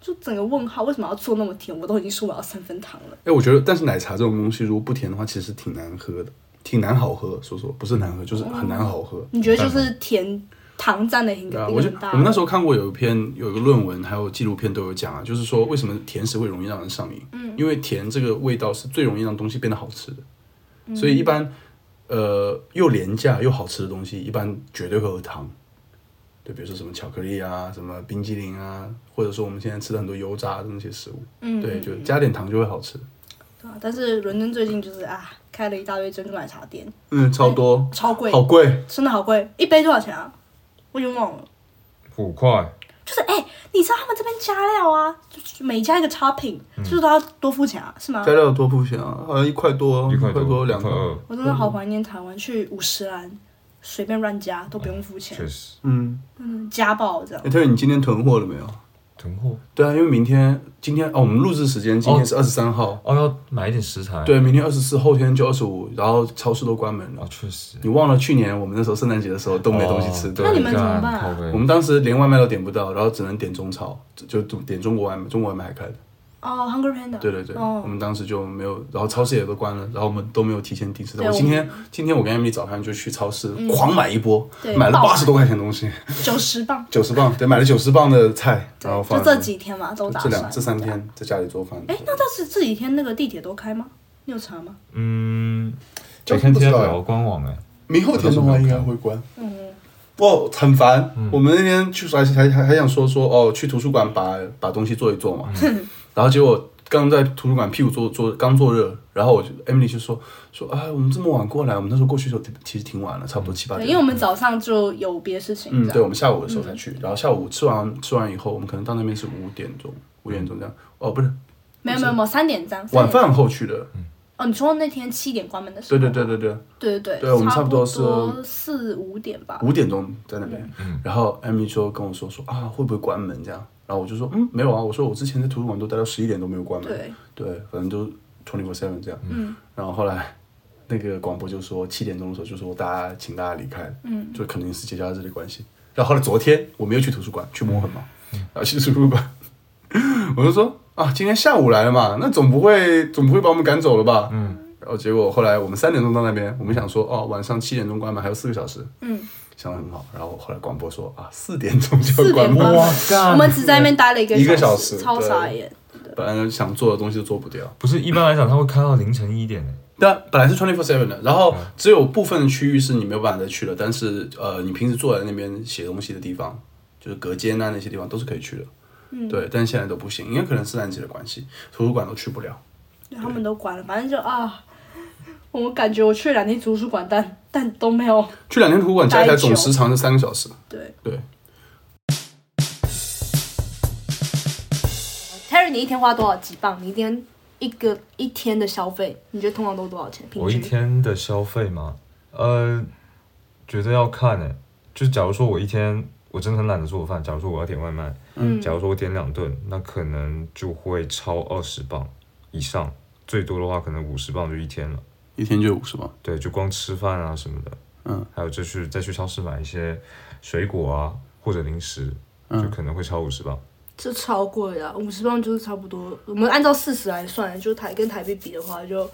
就整个问号，为什么要做那么甜？我都已经说我要三分糖了。哎、我觉得，但是奶茶这种东西如果不甜的话，其实挺难喝的，挺难好喝。说说，不是难喝，就是很难好喝。你觉得就是甜糖占了一对啊，个一我就个很大。我们那时候看过有一篇有一个论文，还有纪录片都有讲啊，就是说为什么甜食会容易让人上瘾？嗯，因为甜这个味道是最容易让东西变得好吃的，所以一般呃又廉价又好吃的东西，一般绝对会有糖。对，比如说什么巧克力啊，什么冰激凌啊，或者说我们现在吃的很多油炸的那些食物，嗯，对，就加点糖就会好吃。对啊但是伦敦最近就是啊，开了一大堆珍珠奶茶店，嗯，超多，超贵，好贵。真的好贵，一杯多少钱啊？我已经忘了。五块，就是哎、你知道他们这边加料啊，就是每加一个 topping，、就是嗯都要多付钱啊，是吗加？料有多付钱啊？好像一块多，一块多两块二，我真的好怀念台湾，去五十兰随便乱加都不用付钱，确实嗯，嗯，家暴这样哎、。特别你今天囤货了没有？囤货对啊，因为明天、今天哦，我们录制时间今天是二十三号，哦，要买一点食材。对，明天二十四，后天就二十五，然后超市都关门了哦，。确实。你忘了去年我们那时候圣诞节的时候都没东西吃，哦对那你们怎么办啊我们当时连外卖都点不到，然后只能点中超，就就点中国外卖，中国外卖还开的。哦，Hunger Panda。对对对，哦我们当时就没有，然后超市也都关了，然后我们都没有提前订吃的。我今天今天我跟 Emily 早上就去超市嗯狂买一波，对买了八十多块钱东西，九十磅，九十磅，对，买了九十磅的菜，然后，放就这几天嘛，都打算。这两这三天在家里做饭。哎、那倒是这几天那个地铁都开吗？你有查吗？嗯，交得看通不知官网哎。明后天的话应该会关。嗯，哇，很烦。我们那天去还还还还想说说哦，去图书馆把把东西做一做嘛，(laughs) 然后结果刚在图书馆屁股坐坐刚坐热，然后我就 Emily 就说说啊，我们这么晚过来，我们那时候过去的时候其实挺晚了，差不多七八，点。因为我们早上就有别的事情，嗯，对，我们下午的时候才去，然后下午吃完吃完以后，我们可能到那边是五点钟，五点钟这样。哦，不是，没有没有没有三点这样。晚饭后去的。嗯哦，你说那天七点关门的时候？对对对对对，对对对，对我们差差不多是四五点吧。五点钟在那边。然后 Emily 说跟我说说啊，会不会关门这样？然后我就说嗯，没有啊。我说我之前在图书馆都待到十一点都没有关门。对，对，反正都 twenty four seven 这样。嗯。然后后来那个广播就说七点钟的时候就说大家请大家离开，嗯，就肯定是节假日的关系。然后后来昨天我没有去图书馆去摸痕嘛，然后去图书馆，(laughs) 我就说啊，今天下午来了嘛，那总不会总不会把我们赶走了吧？嗯。然后结果后来我们三点钟到那边，我们想说哦，晚上七点钟关门还有四个小时，嗯，想的很好。然后后来广播说啊，四点钟就四要关门，点关门哇干我们只在那边待了一个一个小小时超傻眼。本来想做的东西都做不掉。不是一般来讲，它会开到凌晨一点的。对啊，本来是 twenty four seven 的，然后只有部分的区域是你没有办法再去的，但是呃，你平时坐在那边写东西的地方，就是隔间啊那些地方都是可以去的。嗯，对，但现在都不行，因为可能圣诞节的关系，图书馆都去不了。对他们都关了，反正就啊，我感觉我去两天图书馆，但但都没有去两天图书馆，加起来总时长是三个小时。对对。Terry，你一天花多少几磅？你一天一个一天的消费，你觉得通常都多少钱？我一天的消费吗？呃，觉得要看诶、就，就假如说我一天。我真的很懒得做饭。假如说我要点外卖，嗯，假如说我点两顿，那可能就会超二十磅以上，最多的话可能五十磅就一天了。一天就五十磅。对，就光吃饭啊什么的，嗯，还有就去再去超市买一些水果啊或者零食，嗯就可能会超五十磅。这超贵的，五十磅就是差不多。我们按照四十来算，就台跟台币比的话，就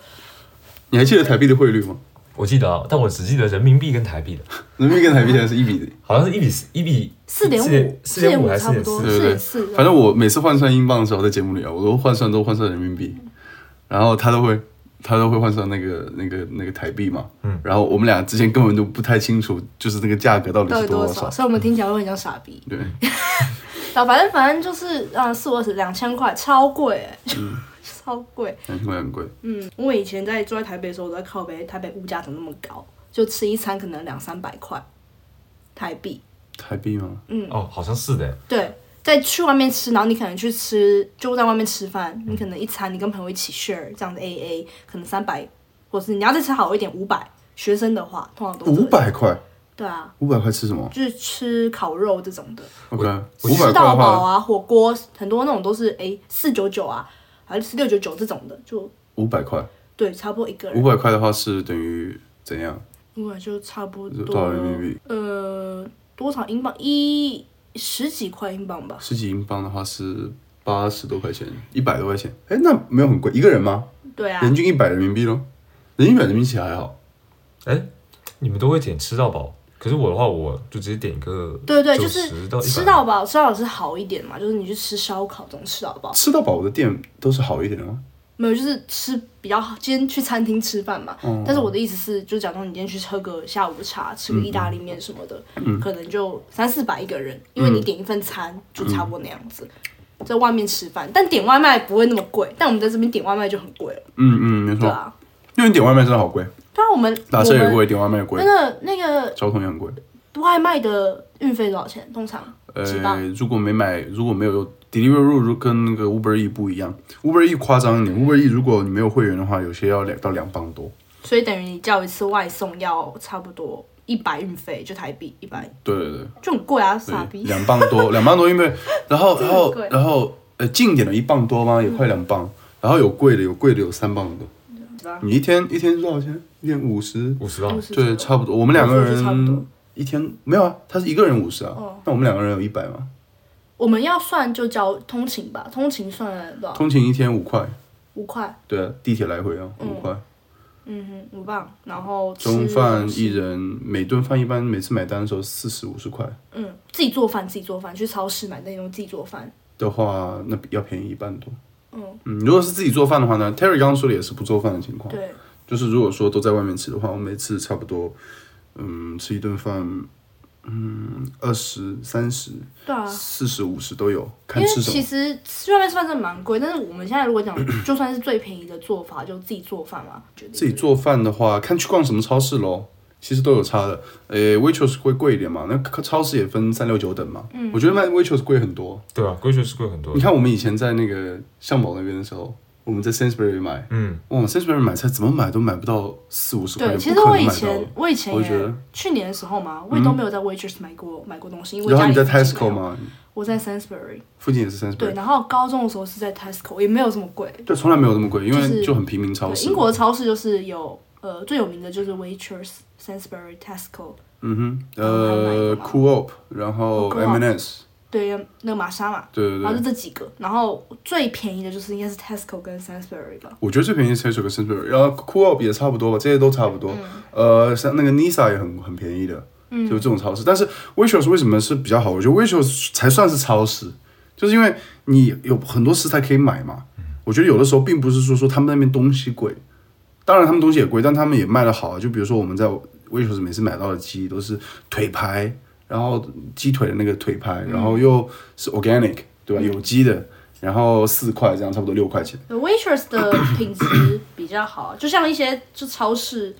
你还记得台币的汇率吗？我记得啊，但我只记得人民币跟台币的，人民币跟台币现在是一比。好像是一比四，一比四点五，四点五五还是四点差不多，四？对对四点四。反正我每次换算英镑的时候，在节目里啊，我都换算都换算人民币，然后他都会他都会换算那个那个那个台币嘛。嗯然后我们俩之前根本都不太清楚，就是那个价格到底到是多少？所以我们听起来会很像傻逼。对，(laughs) 啊，反正反正就是啊，四五二十两千块，超贵哎、嗯 (laughs) 超贵。两千块很贵。嗯，我以前在住在台北的时候，我在靠北，台北物价怎么那么高？就吃一餐可能两三百块台币。台币吗？嗯哦，好像是的。对，在去外面吃，然后你可能去吃，就在外面吃饭，你可能一餐你跟朋友一起 share 这样的 A A，可能三百，或是你要再吃好一点五百。学生的话，通常都五。百块，对啊，五百块吃什么就是吃烤肉这种的，？OK，五百块吃到饱啊，火锅很多那种都是哎四九九啊，还是六九九这种的，就五百块，对，差不多一个人五，百块的话是等于怎样？五百就差不多多少人民币？呃，多少英镑？一十几块英镑吧。十几英镑的话是八十多块钱，一百多块钱。哎，那没有很贵，一个人吗？对啊，人均一百人民币咯，人均一百人民币其实还好。哎，你们都会点吃到饱，可是我的话，我就直接点一个对对，就是吃到饱，吃到饱是好一点嘛，就是你去吃烧烤这种吃到饱，吃到饱的店都是好一点的吗？没有就是吃比较好。今天去餐厅吃饭嘛，哦但是我的意思是，就假装你今天去喝个下午茶，吃个意大利面什么的，嗯可能就三四百一个人，因为你点一份餐就差不多那样子。在外面吃饭，但点外卖不会那么贵，但我们在这边点外卖就很贵了，嗯嗯，没错，对啊。因为你点外卖真的好贵，对啊，我们打车也贵，点外卖也贵那，个那个交通也很贵。外卖的运费多少钱？通常？呃，如果没买，如果没有 Deliveroo 跟那个 Uber E 不一样，Uber E 夸张一点，Uber E 如果你没有会员的话，有些要两到两磅多。所以等于你叫一次外送要差不多一百运费，就台币一百，对对对，就很贵啊，傻对，逼。两磅多，两磅多，运费然后然后然后呃近点的一磅多吗？也快两磅，然后有贵的，有贵的有三磅的。你一天一天是多少钱？一天五十，五十磅对，差不多。我们两个人一天没有啊，他是一个人五十啊哦，那我们两个人有一百嘛？我们要算就交通勤吧，通勤算多少？通勤一天五块，五块，对啊，地铁来回啊五块。嗯哼，五磅。然后中饭一人每顿饭一般每次买单的时候四十五十块嗯，自己做饭，自己做饭，去超市买那种自己做饭。的话，那比要便宜一半多。嗯嗯，如果是自己做饭的话呢，Terry 刚刚说的也是不做饭的情况，对，就是如果说都在外面吃的话，我每次差不多，嗯，吃一顿饭，嗯，二十三十、对啊。四十、五十都有，看因为其吃什么。实吃外面吃饭真的蛮贵，但是我们现在如果讲，就算是最便宜的做法，就自己做饭嘛，自己做饭的话，看去逛什么超市喽。其实都有差的，呃，Waitrose 会贵一点嘛，那超市也分三六九等嘛。嗯我觉得卖 Waitrose 贵很多。对啊，规确实贵很多你。看我们以前在那个相宝那边的时候，我们在 Sainsbury 买，嗯，哇，Sainsbury 买菜怎么买都买不到四五十块对，其实我以前。我以前也我觉得去年的时候嘛，我也都没有在 Waitrose 买过买过东西，因为然后你在 Tesco？吗？我在 Sainsbury，附近也是，Sainsbury，然后高中的时候是在 Tesco，也没有这么贵。对，从来没有这么贵，因为就很平民超对，市。英国的超市就是有呃最有名的就是 Waitrose、Sainsbury、Tesco，嗯哼，呃，Coop，然后 Oh, Coop M&S，对，那个玛莎嘛，对对对然后就，这几个，然后最便宜的就是应该是 Tesco 跟 Sainsbury 吧。我觉得最便宜是 Tesco 跟 Sainsbury，然后 Coop 也差不多吧，这些都差不多。呃，像那个 Nisa 也很很便宜的，就是这种超市。但是 Waitrose 为什么是比较好？我觉得 Waitrose 才算是超市，就是因为你有很多食材可以买嘛。我觉得有的时候并不是说说他们那边东西贵，当然他们东西也贵，但他们也卖的好。就比如说我们在 Waitrose 每次买到的鸡都是腿排，然后鸡腿的那个腿排，然后又是 organic，对吧？有机的，然后四块这样，差不多六块钱。Waitress 的 (coughs) 品质比较好，就像一些就超市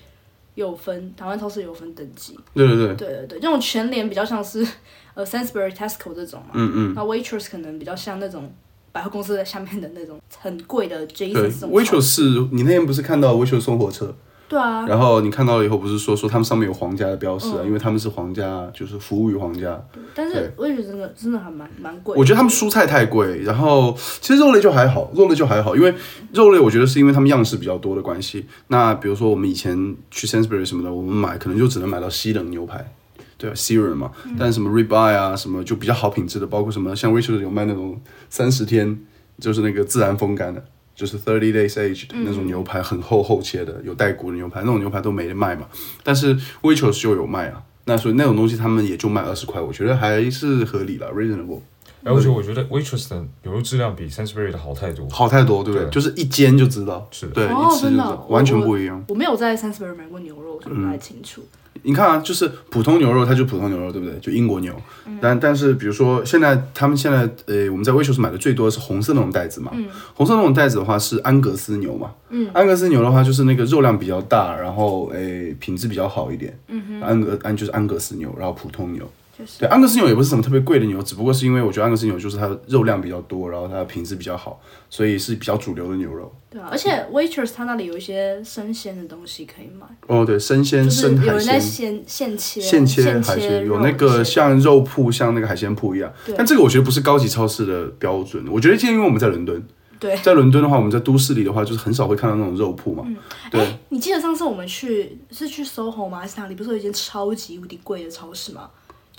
有分，台湾超市有分等级。对对对，对对对，这种全联比较像是呃 Sainsbury、Tesco 这种嘛。嗯嗯，那 Waitress 可能比较像那种百货公司在下面的那种很贵的 Jason 对，Waitrose 是你那天不是看到 Waitrose 送火车，对啊，然后你看到了以后，不是说说他们上面有皇家的标识啊，嗯因为他们是皇家，就是服务于皇家。但是我也觉得真的真的还蛮蛮贵。我觉得他们蔬菜太贵，然后其实肉类就还好，肉类就还好，因为肉类我觉得是因为他们样式比较多的关系。那比如说我们以前去 Sainsbury 什么的，我们买可能就只能买到西冷牛排，对 s e r 嘛。但什么 ribeye 啊，什么就比较好品质的，包括什么像 Rachel 有卖那种三十天，就是那个自然风干的。就是 thirty days aged 的那种牛排，很厚厚切的，有带骨的牛排，那种牛排都没得卖嘛。但是 Waitrose 就有卖啊，那所以那种东西他们也就卖二十块，我觉得还是合理了，reasonable。而且我觉得 Waitrose 的牛肉质量比 Sainsbury 的好太多。好太多，对不对？就是一煎就知道，是的对，哦一吃就知道真的哦，完全不一样。我没有在 Sainsbury 买过牛肉，所以不太清楚。你看啊，就是普通牛肉，它就普通牛肉，对不对？就英国牛。但但是比如说现在他们现在呃，我们在 Waitrose 买的最多的是红色那种袋子嘛。红色那种袋子的话是安格斯牛嘛。嗯。安格斯牛的话就是那个肉量比较大，然后诶品质比较好一点。安格安就是安格斯牛，然后普通牛。就是对，安格斯牛也不是什么特别贵的牛，只不过是因为我觉得安格斯牛就是它的肉量比较多，然后它的品质比较好，所以是比较主流的牛肉。对啊，而且 Waitrose 它那里有一些生鲜的东西可以买，哦，对，生鲜、生海有人在鲜。现现切现切海鲜有那个像肉铺，像那个海鲜铺一样，但这个我觉得不是高级超市的标准。我觉得，因为我们在伦敦，对。在伦敦的话，我们在都市里的话，就是很少会看到那种肉铺嘛。对，哎，你记得上次我们去是去 SOHO 吗？还是哪里？不是有一间超级无敌贵的超市吗？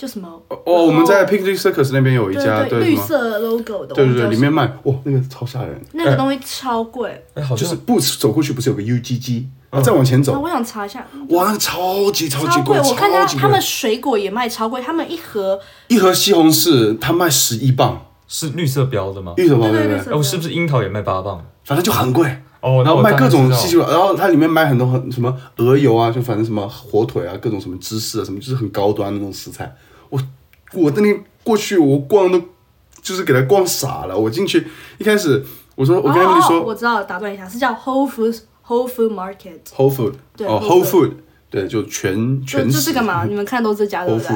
就什么哦，我们在 Piccadilly Circus 那边有一家，对？绿色 logo 的，对对对，里面卖哇，那个超吓人。那个东西超贵。哎，好就是 Boots 走过去不是有个 UGG，再往前啊，走，我想查一下，哇，那个超级超级贵，我看他他们水果也卖超贵，他们一盒一盒西红柿，他卖十一磅，是绿色标的吗？绿色标对不对？对对绿色哎，是不是樱桃也卖八磅？反正就很贵。哦，然后卖各种西稀奇古，然后它里面卖很多很什么鹅油啊，就反正什么火腿啊，各种什么芝士啊，什么就是很高端的那种食材。我我那天过去，我逛都就是给他逛傻了。我进去一开始我说我跟哦说我知道，打断一下，是叫 Whole Foods Whole Food Market，Whole Food 对哦 Whole Whole Food 对，就全就全就这个嘛，(laughs) 你们看都这家对不对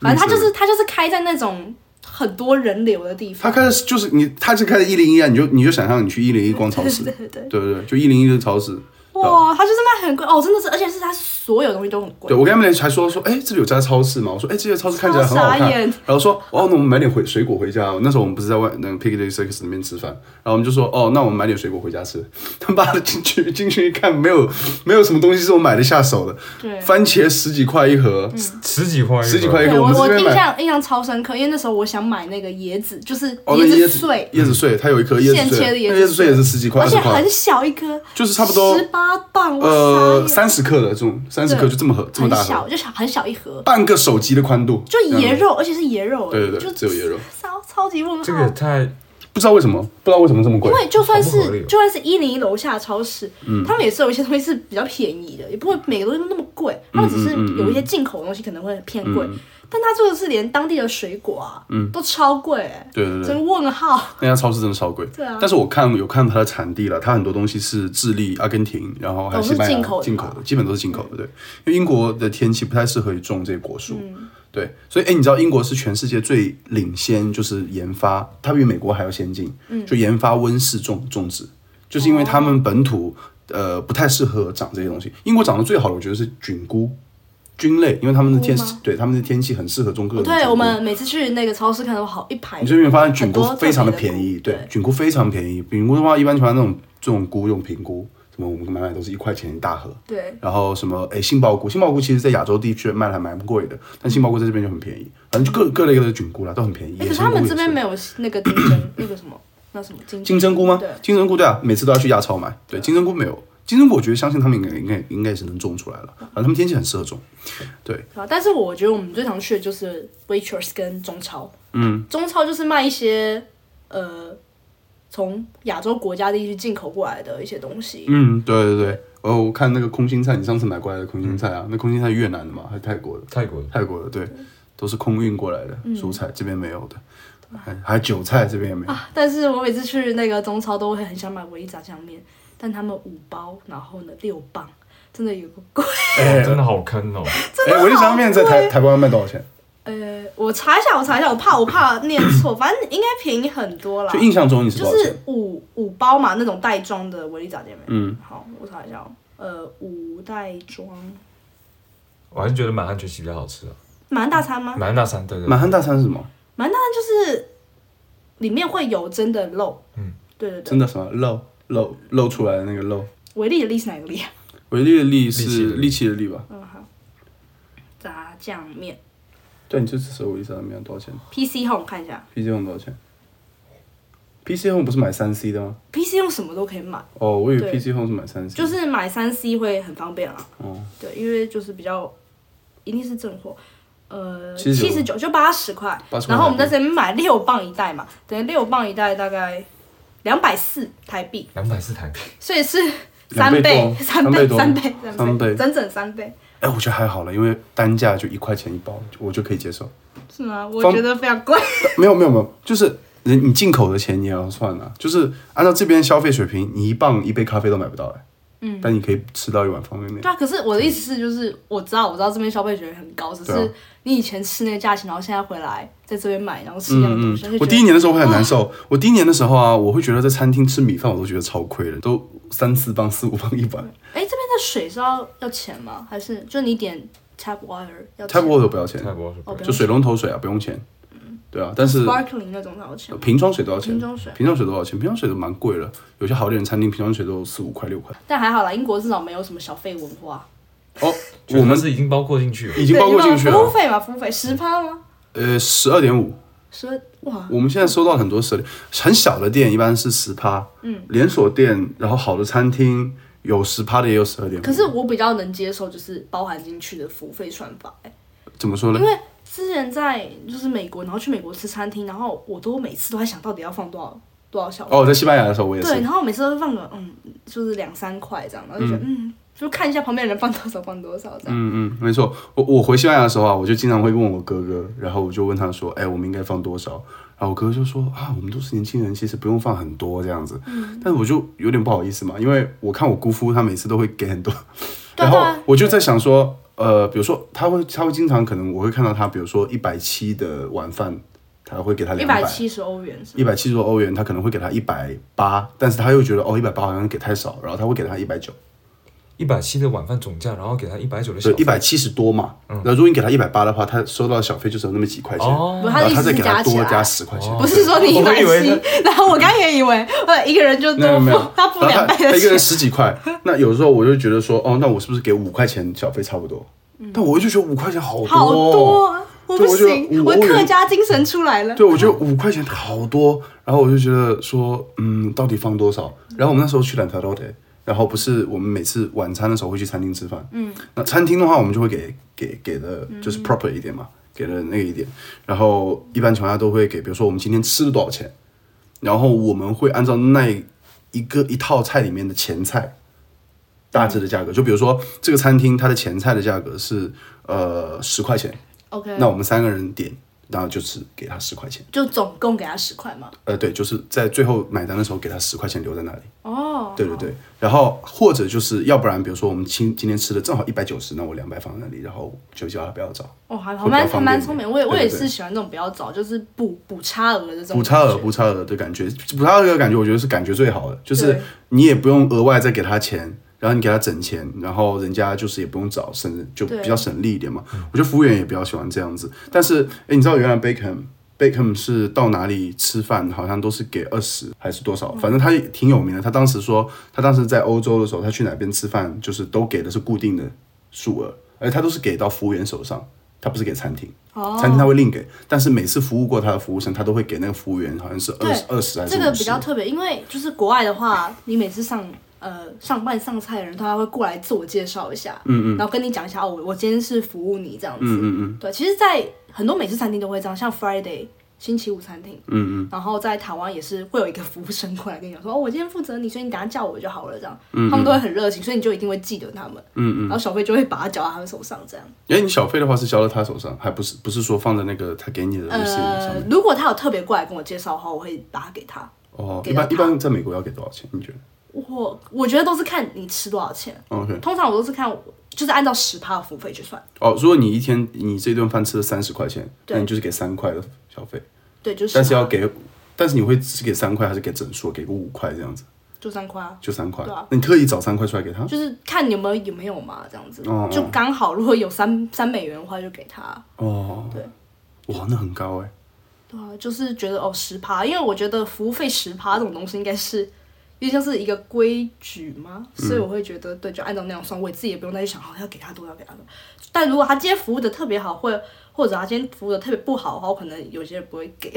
反正他就是他就是开在那种很多人流的地方。他开始就是你，他是开的一零一啊，你就你就想象你去一零一逛超市，对 (laughs) 对对，对不对？就一零一的超市。哇，他就是卖很贵哦，真的是，而且是它所有东西都很贵对，。我跟他们还说说，哎，这里有家超市吗？我说，哎，这家超市看起来很好看。然后说，哦，那我们买点回水果回家。那时候我们不是在外那个 Piccadilly Circus 里面吃饭，然后我们就说，哦，那我们买点水果回家吃。(laughs) 他妈的进去 (laughs) 进去一看，没有没有什么东西是我买的下手的。对番茄十几块一盒，十几块，十几块一对个。我我印这边买象印象超深刻，因为那时候我想买那个椰子，就是哦，椰子碎，椰子碎，它有一颗椰子碎，现切的椰子那椰子碎也是十几块而且很，小一颗，就是差不多十八磅，呃三十克的这种，三十克就这么盒这么大很小，盒，就小很小一盒，半个手机的宽度，就椰肉，而且是椰肉，对对对就只有椰肉，超超级问号。这个也太不知道为什么，不知道为什么这么贵。因。为就算是就算是一零一楼下的超市，嗯。他们也是有一些东西是比较便宜的，也不会每个东西都那么贵，他们只是嗯有一些进口的东西可能会偏贵，但他这个是连当地的水果啊，嗯。都超贵、对对对。真问号。那家超市真的超贵，对啊。但是我看有看它的产地了，它很多东西是智利、阿根廷，然后还有西班牙都是进口的进口的，基本都是进口的。对，因为英国的天气不太适合于种这些果树。嗯对，所以哎，你知道英国是全世界最领先，就是研发，它比美国还要先进，嗯就研发温室种种植，就是因为他们本土呃不太适合长这些东西。英国长得最好的，我觉得是菌菇。菌类，因为他们的天对他们的天气很适合种各种。对我们每次去那个超市看到好一排，你这边发现菌菇非常的便宜，菇对，菌菇非常便宜。菌菇的话，一般喜欢那种这种菇，用平菇，什么我们买买都是一块钱一大盒。对然后什么诶，杏鲍菇，杏鲍菇其实在亚洲地区卖的还蛮贵的，但杏鲍菇在这边就很便宜，反正就各各类的菌菇啦都很便宜。哎、可是他们这边是没有那个金针，那个什么，(clears throat) 那什么金金针菇吗对？金针菇对啊，每次都要去亚超买。对，金针菇没有，金针菇我觉得相信他们应该应该应该是能种出来了，反正他们天气很适合种。对，啊，但是我觉得我们最常去的就是 Waitrose 跟中超。嗯，中超就是卖一些呃从亚洲国家地区进口过来的一些东西。嗯，对对对。哦，我看那个空心菜，你上次买过来的空心菜啊，那空心菜越南的嘛，还是泰国的？泰国的。泰国的，对，都是空运过来的嗯蔬菜，这边没有的，还还有韭菜这边也没有。啊，但是我每次去那个中超都会很想买唯一炸酱面，但他们五包，然后呢六磅，真的有个贵。哎，真的好坑哦！(laughs) 哎，维力炸酱面在台台湾卖多少钱？呃，我查一下，我查一下，我怕我怕念错，(coughs) 反正应该便宜很多啦就。印象中你是多就？是五五包嘛，那种袋装的维力炸酱面。嗯，好，我查一下哦，呃，五袋装我还是觉得满汉全席比较好吃啊。满汉大餐吗？满汉大餐，对对满汉大餐是什么？满汉大餐就是里面会有真的肉。嗯，对对对。真的什么肉露露出来的那个肉？维力的力是哪个力啊？维力的力是力气的力吧？嗯，好。炸酱面对，你就只吃维力炸酱面多少钱，PC Home 看一下？PC Home 多少钱？PC Home 不是买三 C 的吗？，PC Home 什么都可以买，哦，我以为对 PC Home 是买三 C。就是买三 C 会很方便啦。哦，对，因为就是比较一定是正货。呃，79七十九就八十块80，块然后我们在这边买六磅一袋嘛，等于六磅一袋大概两百四台币，两百四台币，所以是三倍多，三三倍多三倍，三倍整整三倍，哎，我觉得还好了，因为单价就一块钱一包，我就可以接受。是吗？我方觉得非常贵。(laughs) 没有没有没有，就是人你进口的钱你也要算啊，就是按照这边消费水平，你一磅一杯咖啡都买不到哎。嗯，但你可以吃到一碗方便面。对啊，可是我的意思是，就是我知道，我知道这边消费水平很高，只是你以前吃那个价钱，然后现在回来在这边买，然后吃一样的东西，我第一年的时候会很难受。我第一年的时候啊，我会觉得在餐厅吃米饭我都觉得超亏的，都三四磅、四五磅一碗。哎，这边的水是要要钱吗？还是就你点 tap water 要钱 tap water 不要钱，泰国是哦不用就水龙头水啊不用钱。对啊，但是 sparkling 那种才要钱吗？瓶装水多少钱？瓶装水瓶装水多少钱？瓶装水都蛮贵了，有些好点的餐厅瓶装水都四五块六块。但还好啦，英国至少没有什么小费文化。哦，我们我们是已经包括进去了。已经包括进去了，对服务费嘛，服务费十趴吗？呃，十二点五。十二哇，我们现在收到很多十很小的店，一般是十趴，嗯，连锁店，然后好的餐厅有十趴的，也有十二点。可是我比较能接受，就是包含进去的服务费算法、欸，怎么说呢因？为之前在就是美国，然后去美国吃餐厅，然后我都每次都在想到底要放多少多少小费。哦，在西班牙的时候我也对，然，后每次都是放个嗯，就是两三块这样，然后就觉得嗯就看一下旁边的人放多少放多少这样。嗯嗯，没错。我我回西班牙的时候啊，我就经常会问我哥哥，然后我就问他说，哎，我们应该放多少？然后我哥哥就说啊，我们都是年轻人，其实不用放很多这样子。嗯，但是我就有点不好意思嘛，因为我看我姑父他每次都会给很多，(laughs) 然后我就在想说，呃，比如说他会他会经常可能我会看到他，比如说一百七的晚饭，他会给他一两百。七十欧元一百七十多欧元，他可能会给他一百八，但是他又觉得哦，一百八好像给太少，然后他会给他一百九，一百七的晚饭总价，然后给他一百九的小，费一百七十多嘛。然后如果你给他一百八的话，他收到的小费就只有那么几块钱，哦，他再给他多加十块钱。不是说你一我百七以为，(laughs) 然后我刚也以为，呃，一个人就多没有没有付，，他付两倍的他一个人。十几块，那有时候我就觉得说，哦，那我是不是给五块钱小费差不多？但我就觉得五块钱好多，好多啊，我不行，我客家精神出来了。对，我觉得五块钱好多，然后我就觉得说，嗯，到底放多少？然后我们那时候去兰塔罗德，然后不是我们每次晚餐的时候会去餐厅吃饭，嗯，那餐厅的话，我们就会给给给的就是 proper 一点嘛，给的那个一点，然后一般情况下都会给，比如说我们今天吃了多少钱，然后我们会按照那一个一套菜里面的前菜。大致的价格，就比如说这个餐厅它的前菜的价格是呃十块钱，OK，那我们三个人点，然后就是给他十块钱。就总共给他十块嘛。呃，对，就是在最后买单的时候给他十块钱留在那里。哦，对对对，然后或者就是要不然，比如说我们今今天吃的正好一百九十，那我两百放在那里，然后就叫他不要找，哦，还还蛮还蛮聪明，我也我也是喜欢这种不要找，就是补补差额的这种补差额补差额的感觉，补差额的感觉，我觉得是感觉最好的，就是你也不用额外再给他钱。然后你给他整钱，然后人家就是也不用找，省就比较省力一点嘛。我觉得服务员也比较喜欢这样子。但是，哎，你知道原来 Bacon Bacon 是到哪里吃饭，好像都是给二十还是多少？反正他也挺有名的。他当时说，他当时在欧洲的时候，他去哪边吃饭，就是都给的是固定的数额，而且他都是给到服务员手上，他不是给餐厅。哦餐厅他会另给，但是每次服务过他的服务生，他都会给那个服务员好像是二十二十还是这个比较特别，因为就是国外的话，你每次上呃上班上菜的人，他会过来自我介绍一下，嗯嗯，然后跟你讲一下哦，我我今天是服务你这样子，嗯嗯嗯，对，其实，在很多美式餐厅都会这样，像 Friday 星期五餐厅，嗯嗯，然后在台湾也是会有一个服务生过来跟你讲说，哦，我今天负责你，所以你等下叫我就好了，这样，他们都会很热情，所以你就一定会记得他们，嗯嗯，然后小费就会把它交到他们手上，这样。哎，你小费的话是交到他手上，还不是不是说放在那个他给你的面？，呃如果他有特别过来跟我介绍的话，我会把它给他。哦，给到他一般一般在美国要给多少钱？你觉得？我我觉得都是看你吃多少钱，OK，通常我都是看就是按照十趴的服务费去算，哦，如果你一天你这顿饭吃了三十块钱，对。那你就是给三块的小费，对，就是但是要给，但是你会只给三块还是给整数？给个五块这样子，就三块啊，就三块。对啊。那你特意找三块出来给他？就是看有没有有没有嘛，这样子，哦就刚好如果有三三美元的话就给他，哦，对，哇，那很高哎。对啊，就是觉得哦十趴，因为我觉得服务费十趴这种东西应该是有点像是一个规矩嘛，所以我会觉得对，就按照那样算，我自己也不用再去想好要给他多少给他多少。但如果他今天服务的特别好，或者或者他今天服务的特别不好的话，我可能有些人不会给，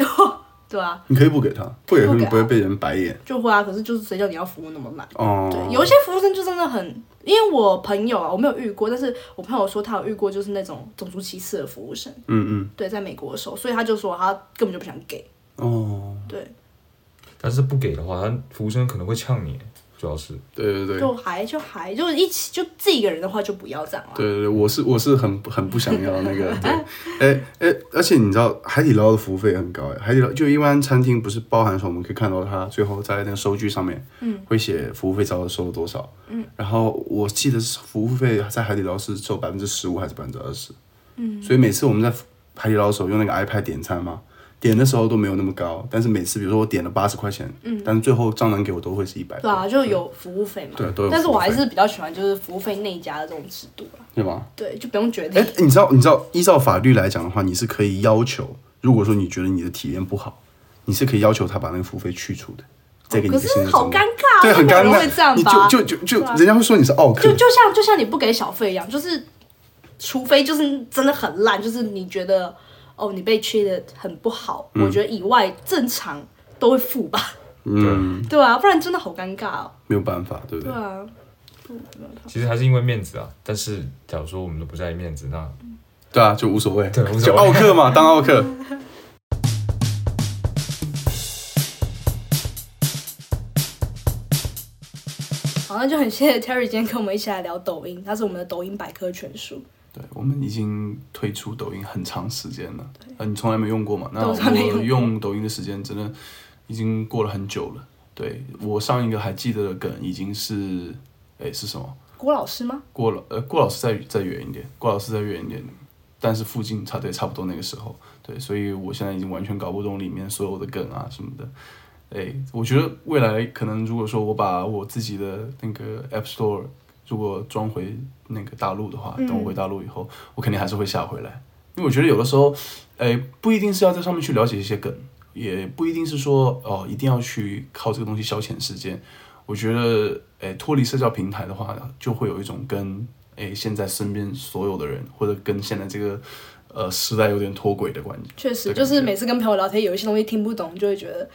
对啊，你可以不给他，不给你不会被人白眼就会啊，可是就是谁叫你要服务那么慢？哦。对，有一些服务生就真的很，因为我朋友啊，我没有遇过，但是我朋友说他有遇过，就是那种种族歧视的服务生，嗯嗯对，在美国的时候，所以他就说他根本就不想给，哦，对，但是不给的话，他服务生可能会呛你，主要是。对对对。就还就还就是一起就自己一个人的话就不要这样了。对对对，我是我是很很不想要那个，(laughs) 对，哎哎，而且你知道海底捞的服务费很高哎，海底捞就一般餐厅不是包含说我们可以看到它最后在那个收据上面，嗯，会写服务费照收了多少，嗯，然后我记得是服务费在海底捞是收百分之十五还是百分之二十，嗯，所以每次我们在海底捞的时候用那个 iPad 点餐嘛，点的时候都没有那么高，但是每次比如说我点了八十块钱，嗯，但是最后账单给我都会是一百，对啊，就有服务费嘛。对都有但是我还是比较喜欢就是服务费内加的这种制度啦。对吗？对，就不用决哎定。，你知道，你知道，依照法律来讲的话，你是可以要求，如果说你觉得你的体验不好，你是可以要求他把那个服务费去除的，再给你可一个新是好。尴尬，对，很尴尬。你吧？就就就就，啊人家会说你是奥克就，就像就像你不给小费一样，就是除非就是真的很烂，就是你觉得哦你被缺的很不好，我觉得以外正常都会付吧，嗯，对啊，不然真的好尴尬哦。没有办法，对不对？对啊，其实还是因为面子啊。但是假如说我们都不在意面子，那对啊，就无所谓，对无所谓就奥克嘛，当奥克。(laughs) 好，那就很谢谢 Terry 今天跟我们一起来聊抖音，他是我们的抖音百科全书。对，我们已经推出抖音很长时间了，呃，你从来没用过嘛？那我用抖音的时间真的已经过了很久了。对我上一个还记得的梗已经是，哎，是什么？郭老师吗？郭老呃郭老师再再远一点，郭老师再远一点，但是附近差对差不多那个时候，对，所以我现在已经完全搞不懂里面所有的梗啊什么的。哎，我觉得未来可能如果说我把我自己的那个 App Store 如果装回那个大陆的话，等我回大陆以后，我肯定还是会下回来，因为我觉得有的时候，哎，不一定是要在上面去了解一些梗，也不一定是说哦一定要去靠这个东西消遣时间。我觉得，哎，脱离社交平台的话，就会有一种跟哎现在身边所有的人，或者跟现在这个呃时代有点脱轨的关系。确实，就是每次跟朋友聊天，有一些东西听不懂，就会觉得，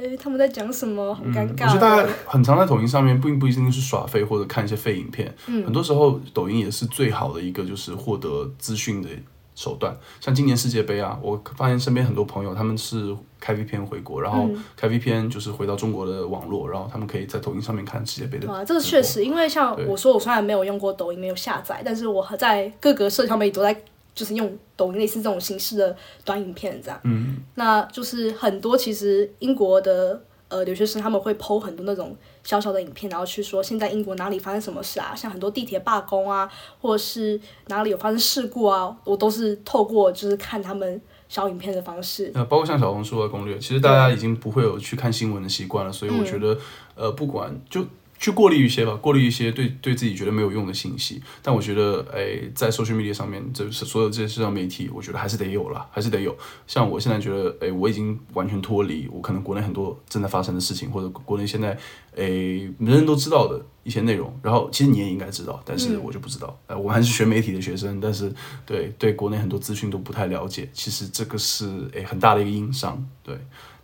诶，他们在讲什么，好尴尬。嗯我觉得大家很常在抖音上面，并不一定是耍废或者看一些废影片，嗯很多时候抖音也是最好的一个就是获得资讯的手段。像今年世界杯啊，我发现身边很多朋友他们是开 VPN 回国，然后嗯开 VPN 就是回到中国的网络，然后他们可以在抖音上面看世界杯的直播。啊，这个确实，因为像我说，我虽然没有用过抖音，没有下载，但是我在各个社交媒体都在，就是用抖音类似这种形式的短影片这样。嗯，那就是很多其实英国的呃留学生他们会 PO 很多那种小小的影片，然后去说现在英国哪里发生什么事啊，像很多地铁罢工啊，或者是哪里有发生事故啊，我都是透过就是看他们小影片的方式。呃，包括像小红书的攻略，其实大家已经不会有去看新闻的习惯了，所以我觉得，呃，不管就去过滤一些吧，过滤一些对对自己觉得没有用的信息。但我觉得，哎，在 social media 上面，这是所有这些社交媒体，我觉得还是得有了，还是得有。像我现在觉得，哎，我已经完全脱离我可能国内很多正在发生的事情，或者国内现在，哎，人人都知道的一些内容。然后，其实你也应该知道，但是我就不知道。呃，我还是学媒体的学生，但是对对国内很多资讯都不太了解。其实这个是诶很大的一个硬伤，对。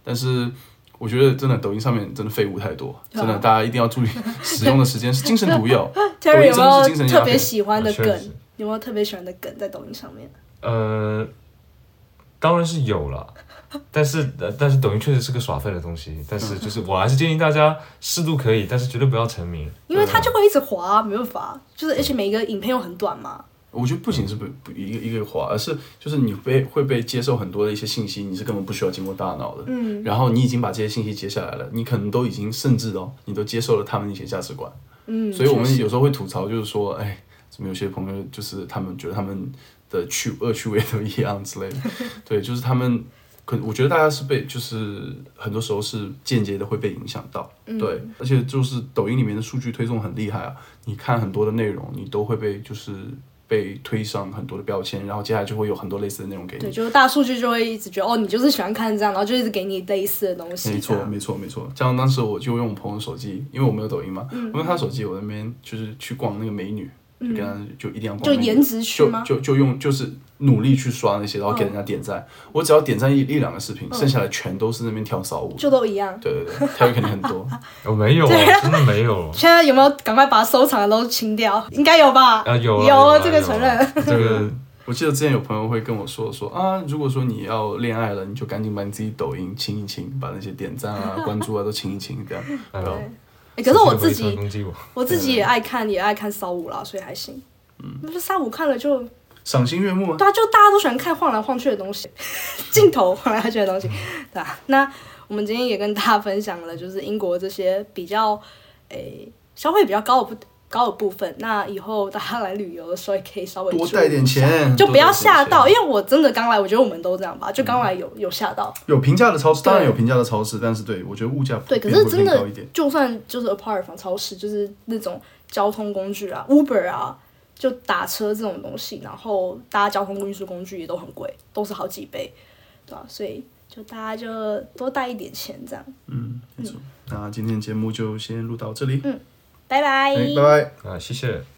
但是我觉得真的抖音上面真的废物太多，啊 (laughs) 真的大家一定要注意 (laughs) 使用的时间是精神毒药。(laughs) Terry 有真的是没有特别喜欢的梗啊？有没有特别喜欢的梗在抖音上面？呃，当然是有了，但是呃但是抖音确实是个耍废的东西，但是就是我还是建议大家适度可以，但是绝对不要沉迷。因为它就会一直滑，没办法，就是而且每一个影片又很短嘛。我觉得不仅是不不一个一个滑，而是就是你被会被接受很多的一些信息，你是根本不需要经过大脑的。嗯，然后你已经把这些信息接下来了，你可能都已经甚至哦，你都接受了他们的一些价值观。嗯，所以我们有时候会吐槽，就是说，哎，怎么有些朋友就是他们觉得他们的趣恶趣味都一样之类的。对，就是他们可我觉得大家是被就是很多时候是间接的会被影响到。对，而且就是抖音里面的数据推送很厉害啊，你看很多的内容，你都会被就是。被推上很多的标签，然后接下来就会有很多类似的内容给你。对，就是大数据就会一直觉得哦，你就是喜欢看这样，然后就一直给你类似的东西。没错，没错，没错。像当时我就用我朋友手机，因为我没有抖音嘛，我用他手机，我那边就是去逛那个美女，就跟他就一定要逛就颜值区就吗？就就用就是努力去刷那些，然后给人家点赞。我只要点赞一一两个视频，剩下来全都是那边跳骚舞。就都一样。对对对，跳舞肯定很多。我 (laughs) 没有，真的没有。现在有没有赶快把收藏的都清掉？应该有吧？啊，有啊有啊这个承认。这个 (laughs) 我记得之前有朋友会跟我说说啊，如果说你要恋爱了，你就赶紧把你自己抖音清一清，把那些点赞啊、(laughs) 关注啊都清一清，这样。哎然后欸可是我自己，我，我自己也爱看，也爱看骚舞啦，所以还行。嗯，那骚舞看了就，赏心悦目啊。对啊，就大家都喜欢看晃来晃去的东西，(laughs) 镜头晃来晃去的东西，对啊。那我们今天也跟大家分享了，就是英国这些比较，诶、消费比较高的部高的部分。那以后大家来旅游的时候，也可以稍微多带点钱，就不要吓到，因为我真的刚来，我觉得我们都这样吧，就刚来有有吓到。有平价的超市，当然有平价的超市，但是对我觉得物价对，可是真的。就算就是 apart from 超市，就是那种交通工具啊，Uber 啊，就打车这种东西，然后搭交通运输工具也都很贵，都是好几倍，对吧、所以就大家就多带一点钱这样。嗯，没错。那今天节目就先录到这里，嗯拜拜。哎，拜拜。啊，谢谢。